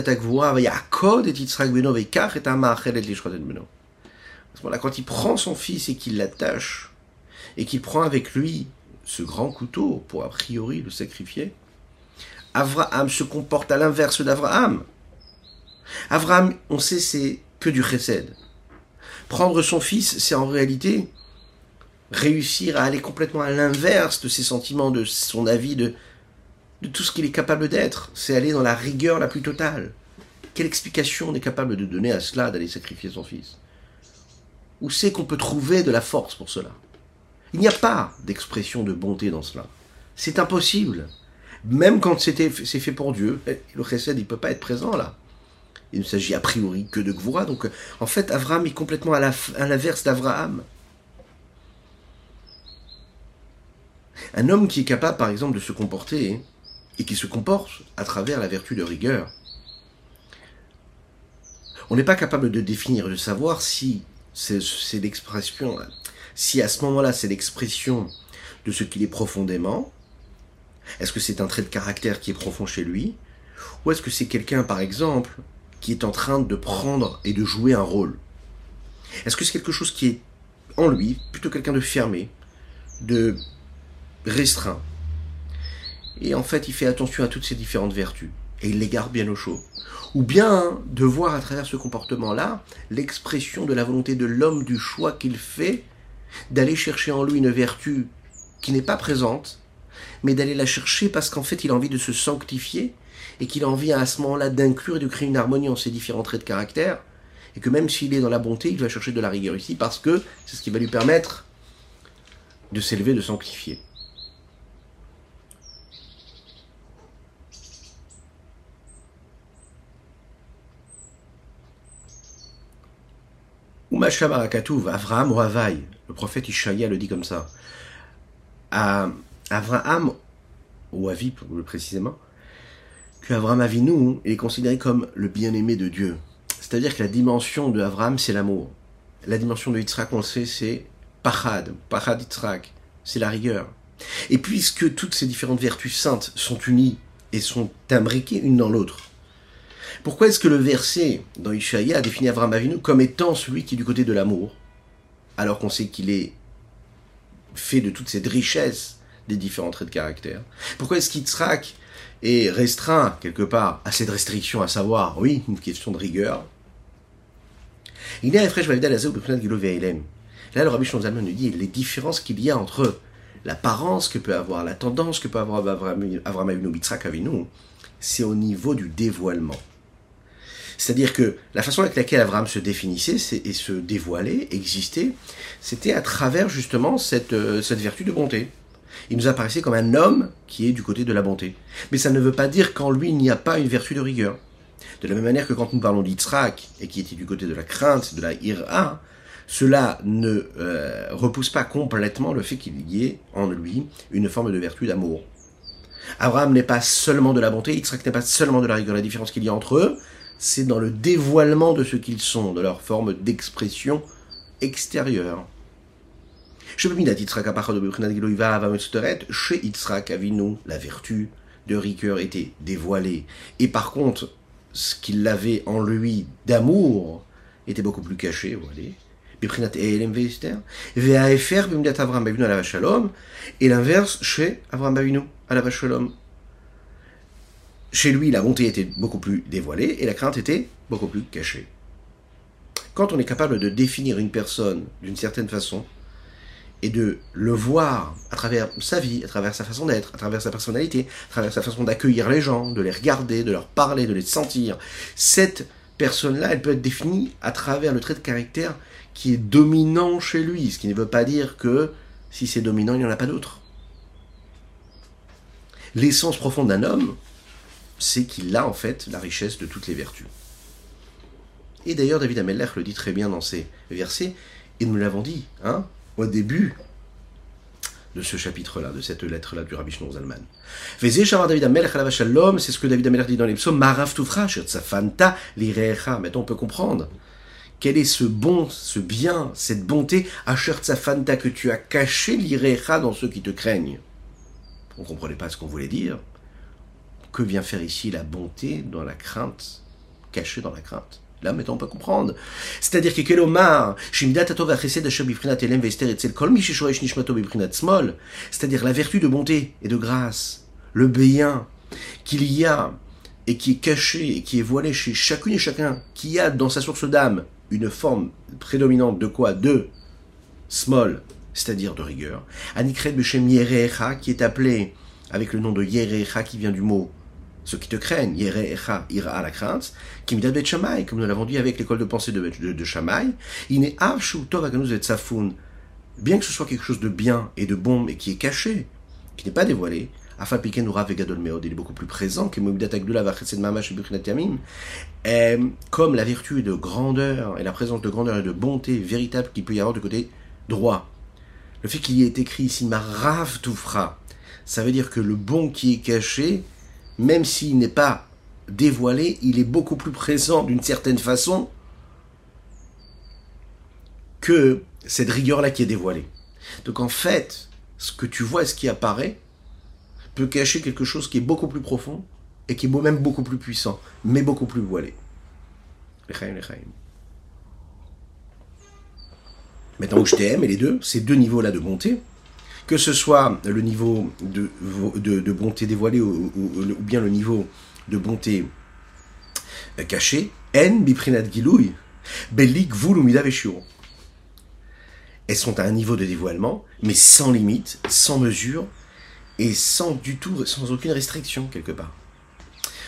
quand il prend son fils et qu'il l'attache, et qu'il prend avec lui ce grand couteau pour a priori le sacrifier, Abraham se comporte à l'inverse d'Abraham. Abraham, on sait, c'est que du chesed. Prendre son fils, c'est en réalité réussir à aller complètement à l'inverse de ses sentiments, de son avis, de, de tout ce qu'il est capable d'être. C'est aller dans la rigueur la plus totale. Quelle explication on est capable de donner à cela d'aller sacrifier son fils? Où c'est qu'on peut trouver de la force pour cela? Il n'y a pas d'expression de bonté dans cela. C'est impossible. Même quand c'est fait pour Dieu, le chesed, il ne peut pas être présent là. Il ne s'agit a priori que de Gvura. Donc, en fait, Avram est complètement à l'inverse d'Avraham. Un homme qui est capable, par exemple, de se comporter et qui se comporte à travers la vertu de rigueur, on n'est pas capable de définir, de savoir si c'est l'expression, si à ce moment-là c'est l'expression de ce qu'il est profondément, est-ce que c'est un trait de caractère qui est profond chez lui, ou est-ce que c'est quelqu'un, par exemple, qui est en train de prendre et de jouer un rôle? Est-ce que c'est quelque chose qui est en lui, plutôt quelqu'un de fermé, de restreint. Et en fait, il fait attention à toutes ces différentes vertus. Et il les garde bien au chaud. Ou bien de voir à travers ce comportement-là l'expression de la volonté de l'homme, du choix qu'il fait, d'aller chercher en lui une vertu qui n'est pas présente, mais d'aller la chercher parce qu'en fait il a envie de se sanctifier et qu'il a envie à ce moment-là d'inclure et de créer une harmonie en ces différents traits de caractère, et que même s'il est dans la bonté, il va chercher de la rigueur ici parce que c'est ce qui va lui permettre de s'élever, de sanctifier. Avraham ou Havaï, le prophète Ishaïa le dit comme ça. Avraham, ou Avi plus précisément, que Avraham Avinu est considéré comme le bien-aimé de Dieu. C'est-à-dire que la dimension de Avraham, c'est l'amour. La dimension de Yitzhak, on le sait, c'est Pachad, Pachad Yitzhak, c'est la rigueur. Et puisque toutes ces différentes vertus saintes sont unies et sont imbriquées une dans l'autre, pourquoi est-ce que le verset dans Ishaïa a défini Avram Avinu comme étant celui qui est du côté de l'amour, alors qu'on sait qu'il est fait de toute cette richesse des différents traits de caractère? Pourquoi est-ce qu'Yitzhak est restreint quelque part à cette restriction, à savoir, oui, une question de rigueur? Il est Là, le Rabbi Shonzalman nous dit les différences qu'il y a entre l'apparence que peut avoir, la tendance que peut avoir Avram Avinu, Yitzhak Avinu, c'est au niveau du dévoilement. C'est-à-dire que la façon avec laquelle Abraham se définissait et se dévoilait, existait, c'était à travers justement cette, euh, cette vertu de bonté. Il nous apparaissait comme un homme qui est du côté de la bonté. Mais ça ne veut pas dire qu'en lui il n'y a pas une vertu de rigueur. De la même manière que quand nous parlons d'Yitzhak et qui était du côté de la crainte, de la ira, cela ne euh, repousse pas complètement le fait qu'il y ait en lui une forme de vertu d'amour. Abraham n'est pas seulement de la bonté, Yitzhak n'est pas seulement de la rigueur. La différence qu'il y a entre eux, c'est dans le dévoilement de ce qu'ils sont, de leur forme d'expression extérieure. Chez Yitzhak Avinu, la vertu de rigueur était dévoilée. Et par contre, ce qu'il avait en lui d'amour était beaucoup plus caché, vous voyez. Et l'inverse chez Avram Avinu, à la Shalom. Chez lui, la bonté était beaucoup plus dévoilée et la crainte était beaucoup plus cachée. Quand on est capable de définir une personne d'une certaine façon et de le voir à travers sa vie, à travers sa façon d'être, à travers sa personnalité, à travers sa façon d'accueillir les gens, de les regarder, de leur parler, de les sentir, cette personne-là, elle peut être définie à travers le trait de caractère qui est dominant chez lui, ce qui ne veut pas dire que si c'est dominant, il n'y en a pas d'autre. L'essence profonde d'un homme, c'est qu'il a en fait la richesse de toutes les vertus. Et d'ailleurs, David Ameller le dit très bien dans ses versets, et nous l'avons dit, hein, au début de ce chapitre-là, de cette lettre-là du Rabbi Shlomo Zalman. C'est ce que David Ameller dit dans les psaumes, Marav Fanta Maintenant, on peut comprendre. Quel est ce bon, ce bien, cette bonté, Asher Fanta que tu as caché l'irecha dans ceux qui te craignent On ne comprenait pas ce qu'on voulait dire. Que vient faire ici la bonté dans la crainte, cachée dans la crainte Là, maintenant, on peut comprendre. C'est-à-dire que c'est-à-dire la vertu de bonté et de grâce, le bien qu'il y a et qui est caché et qui est voilé chez chacune et chacun, qui a dans sa source d'âme une forme prédominante de quoi? De small, c'est-à-dire de rigueur. Anikred Beshem Yerecha, qui est appelé avec le nom de Yerecha, qui vient du mot ceux qui te craignent, ira la crainte, Kimidat Bet Shamay, comme nous l'avons dit avec l'école de pensée de, de, de Shamay, Ine Avshu et bien que ce soit quelque chose de bien et de bon, mais qui est caché, qui n'est pas dévoilé, Afa Vegadol Meod, il est beaucoup plus présent que Agdula Mamash et comme la vertu de grandeur et la présence de grandeur et de bonté véritable qu'il peut y avoir du côté droit. Le fait qu'il y ait écrit ici Marav Toufra, ça veut dire que le bon qui est caché, même s'il n'est pas dévoilé, il est beaucoup plus présent d'une certaine façon que cette rigueur-là qui est dévoilée. Donc en fait, ce que tu vois, ce qui apparaît, peut cacher quelque chose qui est beaucoup plus profond et qui est même beaucoup plus puissant, mais beaucoup plus voilé. Maintenant où je t'aime, et les deux, ces deux niveaux-là de bonté, que ce soit le niveau de, bonté dévoilée ou, bien le niveau de bonté euh, cachée, biprinat Elles sont à un niveau de dévoilement, mais sans limite, sans mesure, et sans du tout, sans aucune restriction quelque part.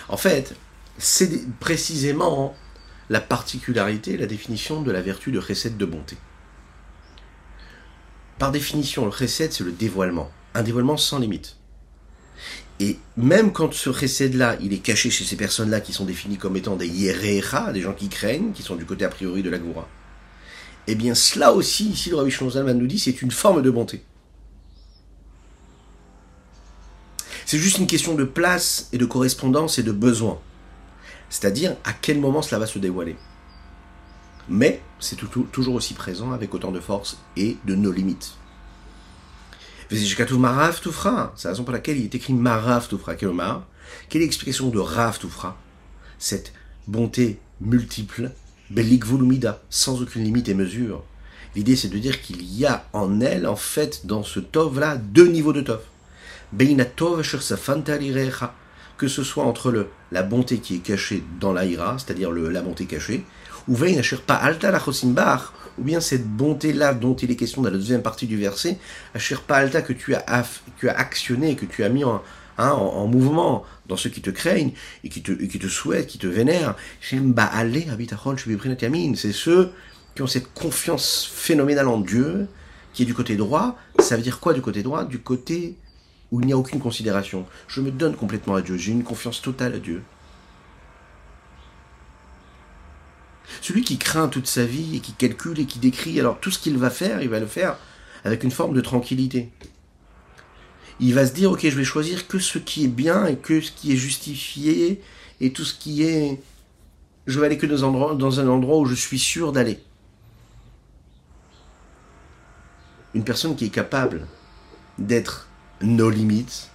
En fait, c'est précisément la particularité, la définition de la vertu de recette de bonté. Par définition, le recette, c'est le dévoilement. Un dévoilement sans limite. Et même quand ce recette-là, il est caché chez ces personnes-là qui sont définies comme étant des yerecha, des gens qui craignent, qui sont du côté a priori de la goura, eh bien cela aussi, ici le Rabbi Shlomo nous dit, c'est une forme de bonté. C'est juste une question de place et de correspondance et de besoin. C'est-à-dire à quel moment cela va se dévoiler. Mais c'est toujours aussi présent avec autant de force et de nos limites. Marav Toufra, c'est la raison pour laquelle il est écrit Marav Toufra. Quelle est l'explication de Rav Toufra Cette bonté multiple, Belik Volumida, sans aucune limite et mesure. L'idée c'est de dire qu'il y a en elle, en fait, dans ce Tov là, deux niveaux de Tov que ce soit entre le, la bonté qui est cachée dans l'Aïra, c'est-à-dire la bonté cachée, ou pas alta la ou bien cette bonté-là dont il est question dans la deuxième partie du verset, pas alta que tu as, tu as actionné, que tu as mis en, hein, en, mouvement dans ceux qui te craignent et qui te, qui te souhaitent, qui te vénèrent. C'est ceux qui ont cette confiance phénoménale en Dieu, qui est du côté droit. Ça veut dire quoi du côté droit? Du côté où il n'y a aucune considération. Je me donne complètement à Dieu, j'ai une confiance totale à Dieu. Celui qui craint toute sa vie et qui calcule et qui décrit, alors tout ce qu'il va faire, il va le faire avec une forme de tranquillité. Il va se dire, ok, je vais choisir que ce qui est bien et que ce qui est justifié et tout ce qui est je vais aller que dans un endroit, où je suis sûr d'aller. Une personne qui est capable d'être nos limites,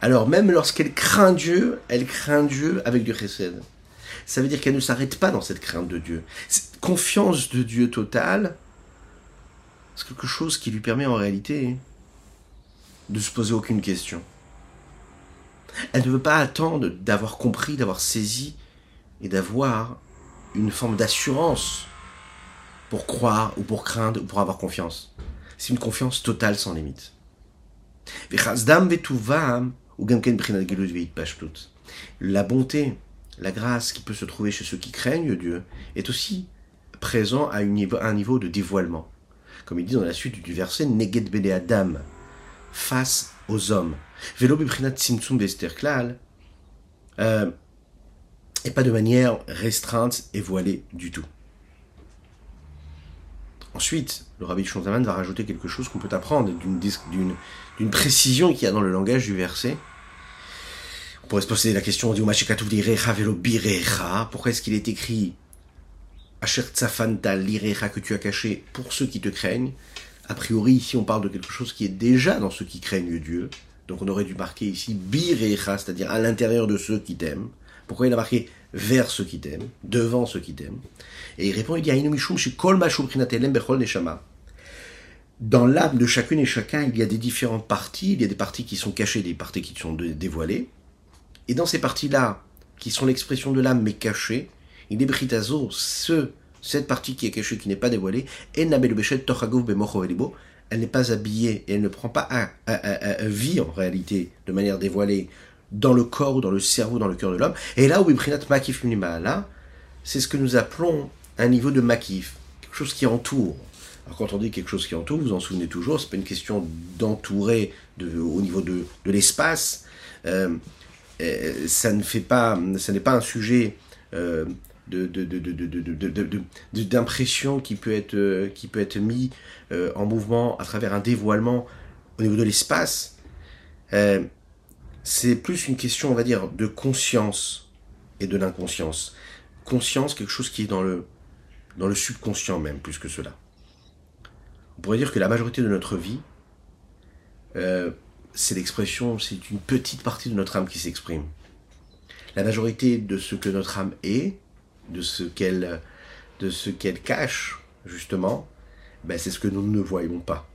alors même lorsqu'elle craint Dieu, elle craint Dieu avec du chesed. Ça veut dire qu'elle ne s'arrête pas dans cette crainte de Dieu. Cette confiance de Dieu totale, c'est quelque chose qui lui permet en réalité de se poser aucune question. Elle ne veut pas attendre d'avoir compris, d'avoir saisi et d'avoir une forme d'assurance pour croire ou pour craindre ou pour avoir confiance. C'est une confiance totale sans limite. La bonté, la grâce qui peut se trouver chez ceux qui craignent Dieu est aussi présent à, un niveau de dévoilement. Comme il dit dans la suite du verset, Neged Bele Adam, face aux hommes. Velo Simtsum euh, et pas de manière restreinte et voilée du tout. Ensuite, le rabbi Shonzaman va rajouter quelque chose qu'on peut apprendre d'une précision qu'il y a dans le langage du verset. On pourrait se poser la question, pourquoi est-ce qu'il est écrit Asher lirecha que tu as caché pour ceux qui te craignent? A priori, ici on parle de quelque chose qui est déjà dans ceux qui craignent Dieu. Donc on aurait dû marquer ici birecha, c'est-à-dire à, l'intérieur de ceux qui t'aiment. Pourquoi il a marqué vers ceux qui t'aiment, devant ceux qui t'aiment? Et il répond, il dit, dans l'âme de chacune et chacun, il y a des différentes parties. Il y a des parties qui sont cachées, des parties qui sont dévoilées. Et dans ces parties-là, qui sont l'expression de l'âme mais cachée, il est britazo, ce, cette partie qui est cachée, qui n'est pas dévoilée, elle n'est pas habillée et elle ne prend pas un, vie en réalité de manière dévoilée dans le corps ou dans le cerveau, dans le cœur de l'homme. Et là où là, c'est ce que nous appelons un niveau de makif, quelque chose qui entoure. Alors quand on dit quelque chose qui entoure, vous en souvenez toujours, c'est pas une question d'entourer au niveau de, l'espace. Euh, euh, ça ne fait pas, ça n'est pas un sujet euh, d'impression qui peut être qui peut être mis en mouvement à travers un dévoilement au niveau de l'espace. c'est plus une question, on va dire, de conscience et de l'inconscience. Conscience, quelque chose qui est dans le dans le subconscient même, plus que cela. On pourrait dire que la majorité de notre vie, euh, c'est l'expression, c'est une petite partie de notre âme qui s'exprime. La majorité de ce que notre âme est, de ce qu'elle, de ce qu'elle cache, justement, ben c'est ce que nous ne voyons pas.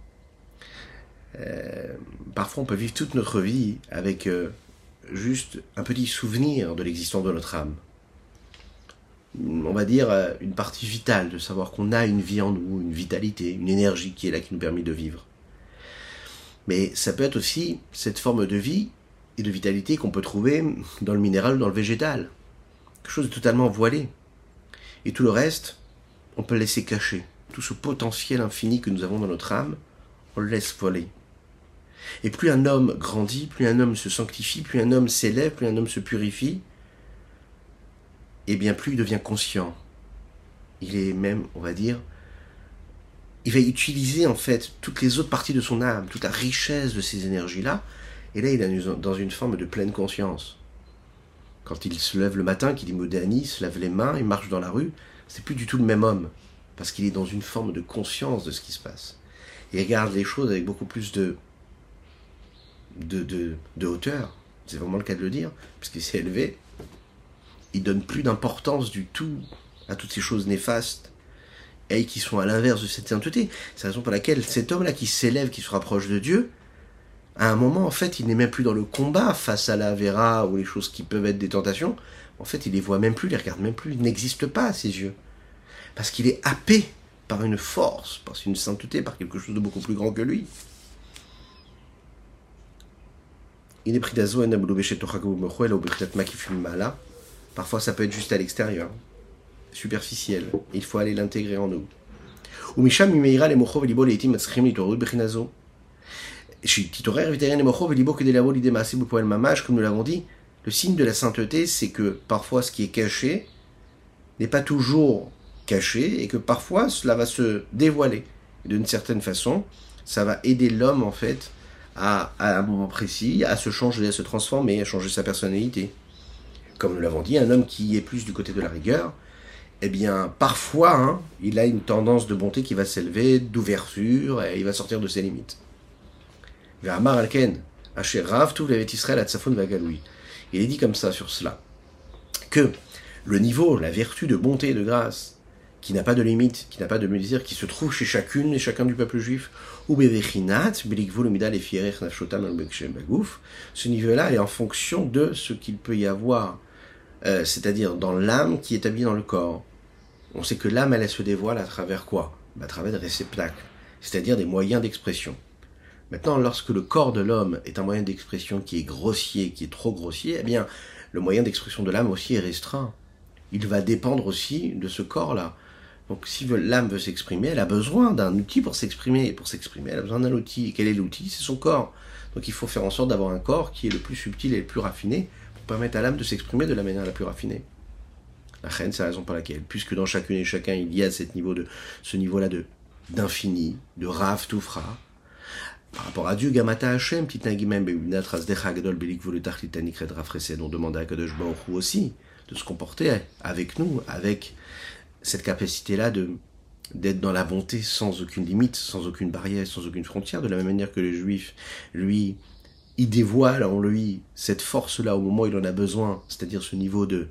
Euh, parfois, on peut vivre toute notre vie avec euh, juste un petit souvenir de l'existence de notre âme on va dire, euh, une partie vitale de savoir qu'on a une vie en nous, une vitalité, une énergie qui est là, qui nous permet de vivre. Mais ça peut être aussi cette forme de vie et de vitalité qu'on peut trouver dans le minéral ou dans le végétal. Quelque chose de totalement voilé. Et tout le reste, on peut le laisser cacher. Tout ce potentiel infini que nous avons dans notre âme, on le laisse voler. Et plus un homme grandit, plus un homme se sanctifie, plus un homme s'élève, plus un homme se purifie, et bien plus il devient conscient. Il est même, on va dire, il va utiliser en fait toutes les autres parties de son âme, toute la richesse de ces énergies-là, et là il est dans une forme de pleine conscience. Quand il se lève le matin, qu'il dit Modani, se lave les mains, il marche dans la rue, c'est plus du tout le même homme, parce qu'il est dans une forme de conscience de ce qui se passe. Il regarde les choses avec beaucoup plus de, de, de, hauteur, c'est vraiment le cas de le dire, puisqu'il s'est élevé, il donne plus d'importance du tout à toutes ces choses néfastes et qui sont à l'inverse de cette sainteté. C'est la raison pour laquelle cet homme-là qui s'élève, qui se rapproche de Dieu, à un moment, en fait, il n'est même plus dans le combat face à la Vera ou les choses qui peuvent être des tentations. En fait, il les voit même plus, il les regarde même plus, il n'existe pas à ses yeux. Parce qu'il est happé par une force, par une sainteté, par quelque chose de beaucoup plus grand que lui. Parfois, ça peut être juste à l'extérieur, superficiel. Il faut aller l'intégrer en nous. Comme nous l'avons dit, le signe de la sainteté, c'est que parfois ce qui est caché n'est pas toujours caché et que parfois cela va se dévoiler. D'une certaine façon, ça va aider l'homme en fait à un moment précis à se changer, à se transformer, à changer sa personnalité. comme nous l'avons dit, un homme qui est plus du côté de la rigueur, eh bien, parfois, hein, il a une tendance de bonté qui va s'élever, d'ouverture, et il va sortir de ses limites. Rav. Il est dit comme ça sur cela, que le niveau, la vertu de bonté et de grâce, qui n'a pas de limite, qui n'a pas de mesure, qui se trouve chez chacune et chacun du peuple juif, ou ce niveau-là est en fonction de ce qu'il peut y avoir, euh, c'est-à-dire dans l'âme qui est habillée dans le corps. On sait que l'âme, elle, se dévoile à travers quoi? À travers des réceptacles, c'est-à-dire des moyens d'expression. Maintenant, lorsque le corps de l'homme est un moyen d'expression qui est grossier, qui est trop grossier, eh bien, le moyen d'expression de l'âme aussi est restreint. Il va dépendre aussi de ce corps-là. Donc si l'âme veut s'exprimer, elle a besoin d'un outil pour s'exprimer. Et pour s'exprimer, elle a besoin d'un outil. Et quel est l'outil? C'est son corps. Donc il faut faire en sorte d'avoir un corps qui est le plus subtil et le plus raffiné pour permettre à l'âme de s'exprimer de la manière la plus raffinée. La reine, c'est la raison pour laquelle, puisque dans chacune et chacun, il y a cette niveau de, ce niveau-là de d'infini, de Rav Toufra, par rapport à Dieu, Gamata Hashem, petit Nagimem, Bebinatras Dechagdol, Belik Volutachitanik Red on demande à Kadosh Baruch aussi de se comporter avec nous, avec cette capacité-là de d'être dans la bonté sans aucune limite, sans aucune barrière, sans aucune frontière, de la même manière que les juifs, lui, il dévoile en lui cette force-là au moment où il en a besoin, c'est-à-dire ce niveau de,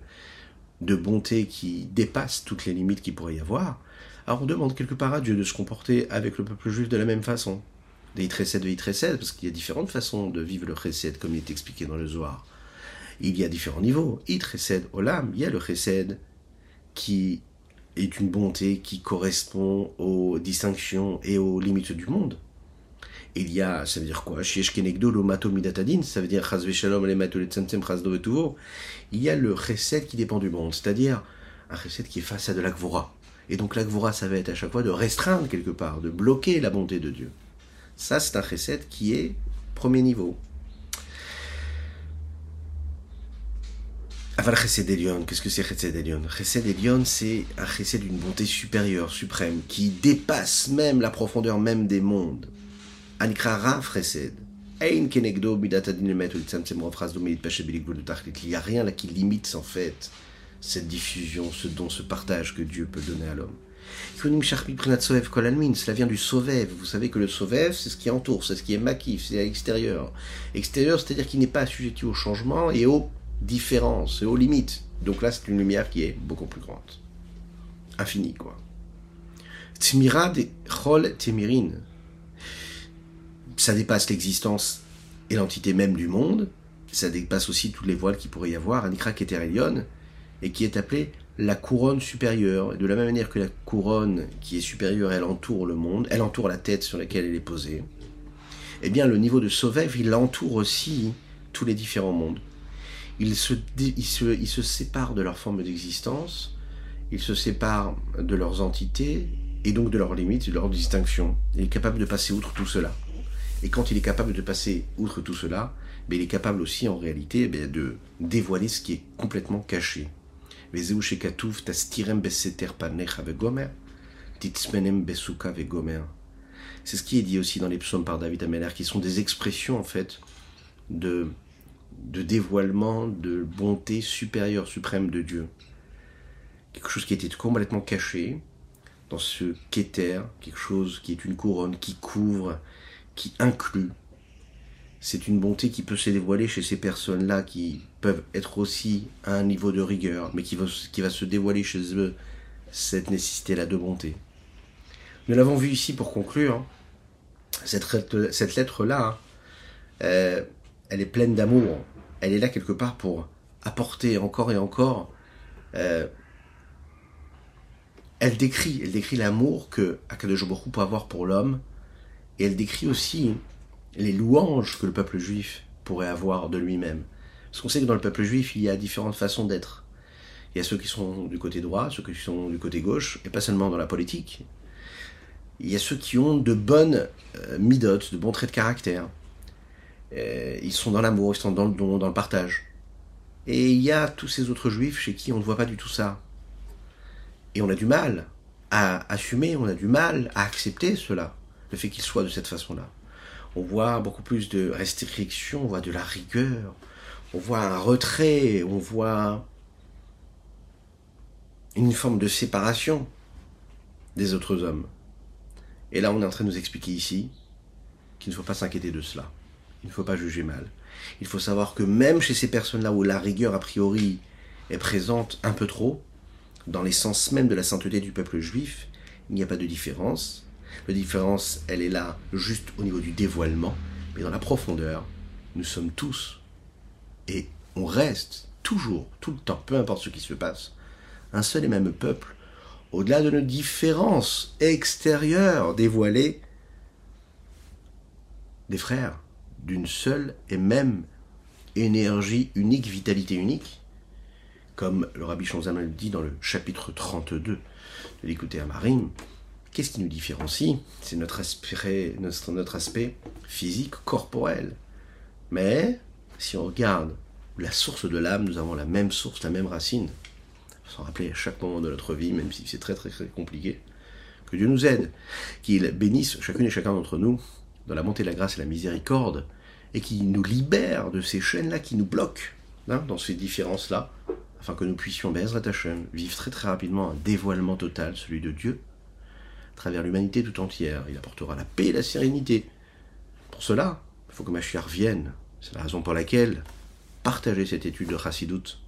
de bonté qui dépasse toutes les limites qu'il pourrait y avoir. Alors on demande quelque part à Dieu de se comporter avec le peuple juif de la même façon. Des Itresed, de Itresed, parce qu'il y a différentes façons de vivre le Chesed, comme il est expliqué dans le Zohar. Il y a différents niveaux. Itresed, Olam, il y a le Chesed qui est une bonté qui correspond aux distinctions et aux limites du monde. Il y a, ça veut dire quoi? Ça veut dire Il y a le chesed qui dépend du monde, c'est-à-dire un chesed qui est face à de l'akvora. Et donc l'akvora, ça va être à chaque fois de restreindre quelque part, de bloquer la bonté de Dieu. Ça, c'est un chesed qui est premier niveau. Aval Chesed Elion, qu'est-ce que c'est Chesed Elion Chesed Elion, c'est un Chesed d'une bonté supérieure, suprême, qui dépasse même la profondeur même des mondes. Chesed. Ein kenegdo Il n'y a rien là qui limite en fait cette diffusion, ce don, ce partage que Dieu peut donner à l'homme. Cela vient du sovev. Vous savez que le sovev, c'est ce qui entoure, c'est ce qui est maquif, c'est à l'extérieur. Extérieur, c'est-à-dire qu'il n'est pas assujetti au changement et au différence et aux limites. Donc là, c'est une lumière qui est beaucoup plus grande. Infinie, quoi. Tmira de Chol Temirin. Ça dépasse l'existence et l'entité même du monde. Ça dépasse aussi toutes les voiles qu'il pourrait y avoir. Anikra Keterelion. Et qui est appelée la couronne supérieure. De la même manière que la couronne qui est supérieure, elle entoure le monde, elle entoure la tête sur laquelle elle est posée. Eh bien, le niveau de Sovev, il entoure aussi tous les différents mondes ils se, ils se, séparent de leur forme d'existence, ils se séparent de leurs entités et donc de leurs limites, de leurs distinctions. Il est capable de passer outre tout cela. Et quand il est capable de passer outre tout cela, ben, il est capable aussi en réalité ben, de dévoiler ce qui est complètement caché. C'est ce qui est dit aussi dans les psaumes par David Ameller, qui sont des expressions en fait de de dévoilement de bonté supérieure, suprême de Dieu. Quelque chose qui était complètement caché dans ce qu'éther, quelque chose qui est une couronne, qui couvre, qui inclut. C'est une bonté qui peut se dévoiler chez ces personnes-là qui peuvent être aussi à un niveau de rigueur, mais qui va, se dévoiler chez eux cette nécessité-là de bonté. Nous l'avons vu ici pour conclure. Hein. Cette, cette lettre-là, hein, euh, elle est pleine d'amour. Elle est là quelque part pour apporter encore et encore. Euh, elle décrit, elle décrit l'amour que Akadosh peut avoir pour l'homme, et elle décrit aussi les louanges que le peuple juif pourrait avoir de lui-même. Parce qu'on sait que dans le peuple juif, il y a différentes façons d'être. Il y a ceux qui sont du côté droit, ceux qui sont du côté gauche, et pas seulement dans la politique. Il y a ceux qui ont de bonnes euh, midotes, de bons traits de caractère. Euh, ils sont dans l'amour, ils sont dans le don, dans le partage. Et il y a tous ces autres juifs chez qui on ne voit pas du tout ça. Et on a du mal à assumer, on a du mal à accepter cela, le fait qu'ils soient de cette façon-là. On voit beaucoup plus de restrictions, on voit de la rigueur, on voit un retrait, on voit une forme de séparation des autres hommes. Et là, on est en train de nous expliquer ici qu'il ne faut pas s'inquiéter de cela. Il ne faut pas juger mal. Il faut savoir que même chez ces personnes-là où la rigueur a priori est présente un peu trop, dans l'essence même de la sainteté du peuple juif, il n'y a pas de différence. La différence, elle est là juste au niveau du dévoilement, mais dans la profondeur, nous sommes tous, et on reste toujours, tout le temps, peu importe ce qui se passe, un seul et même peuple, au-delà de nos différences extérieures dévoilées, des frères d'une seule et même énergie unique, vitalité unique, comme le rabbi Shonzama le dit dans le chapitre 32 de l'écouter à Marim, qu'est-ce qui nous différencie? C'est notre aspect, physique, corporel. Mais si on regarde la source de l'âme, nous avons la même source, la même racine. S'en rappeler à chaque moment de notre vie, même si c'est très très très compliqué. Que Dieu nous aide, qu'il bénisse chacune et chacun d'entre nous dans la montée de la grâce et la miséricorde, et qu'il nous libère de ces chaînes-là qui nous bloquent, hein, dans ces différences-là, afin que nous puissions, Bezrat Hashem, vivre très très rapidement un dévoilement total, celui de Dieu, travers l'humanité tout entière. Il apportera la paix et la sérénité. Pour cela, il faut que Mashiach vienne. C'est la raison pour laquelle partager cette étude de Chassidut,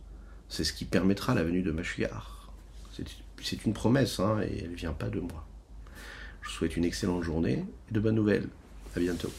c'est ce qui permettra la venue de Mashiach. C'est une promesse, hein, et elle ne vient pas de moi. Je vous souhaite une excellente journée et de bonnes nouvelles. À bientôt.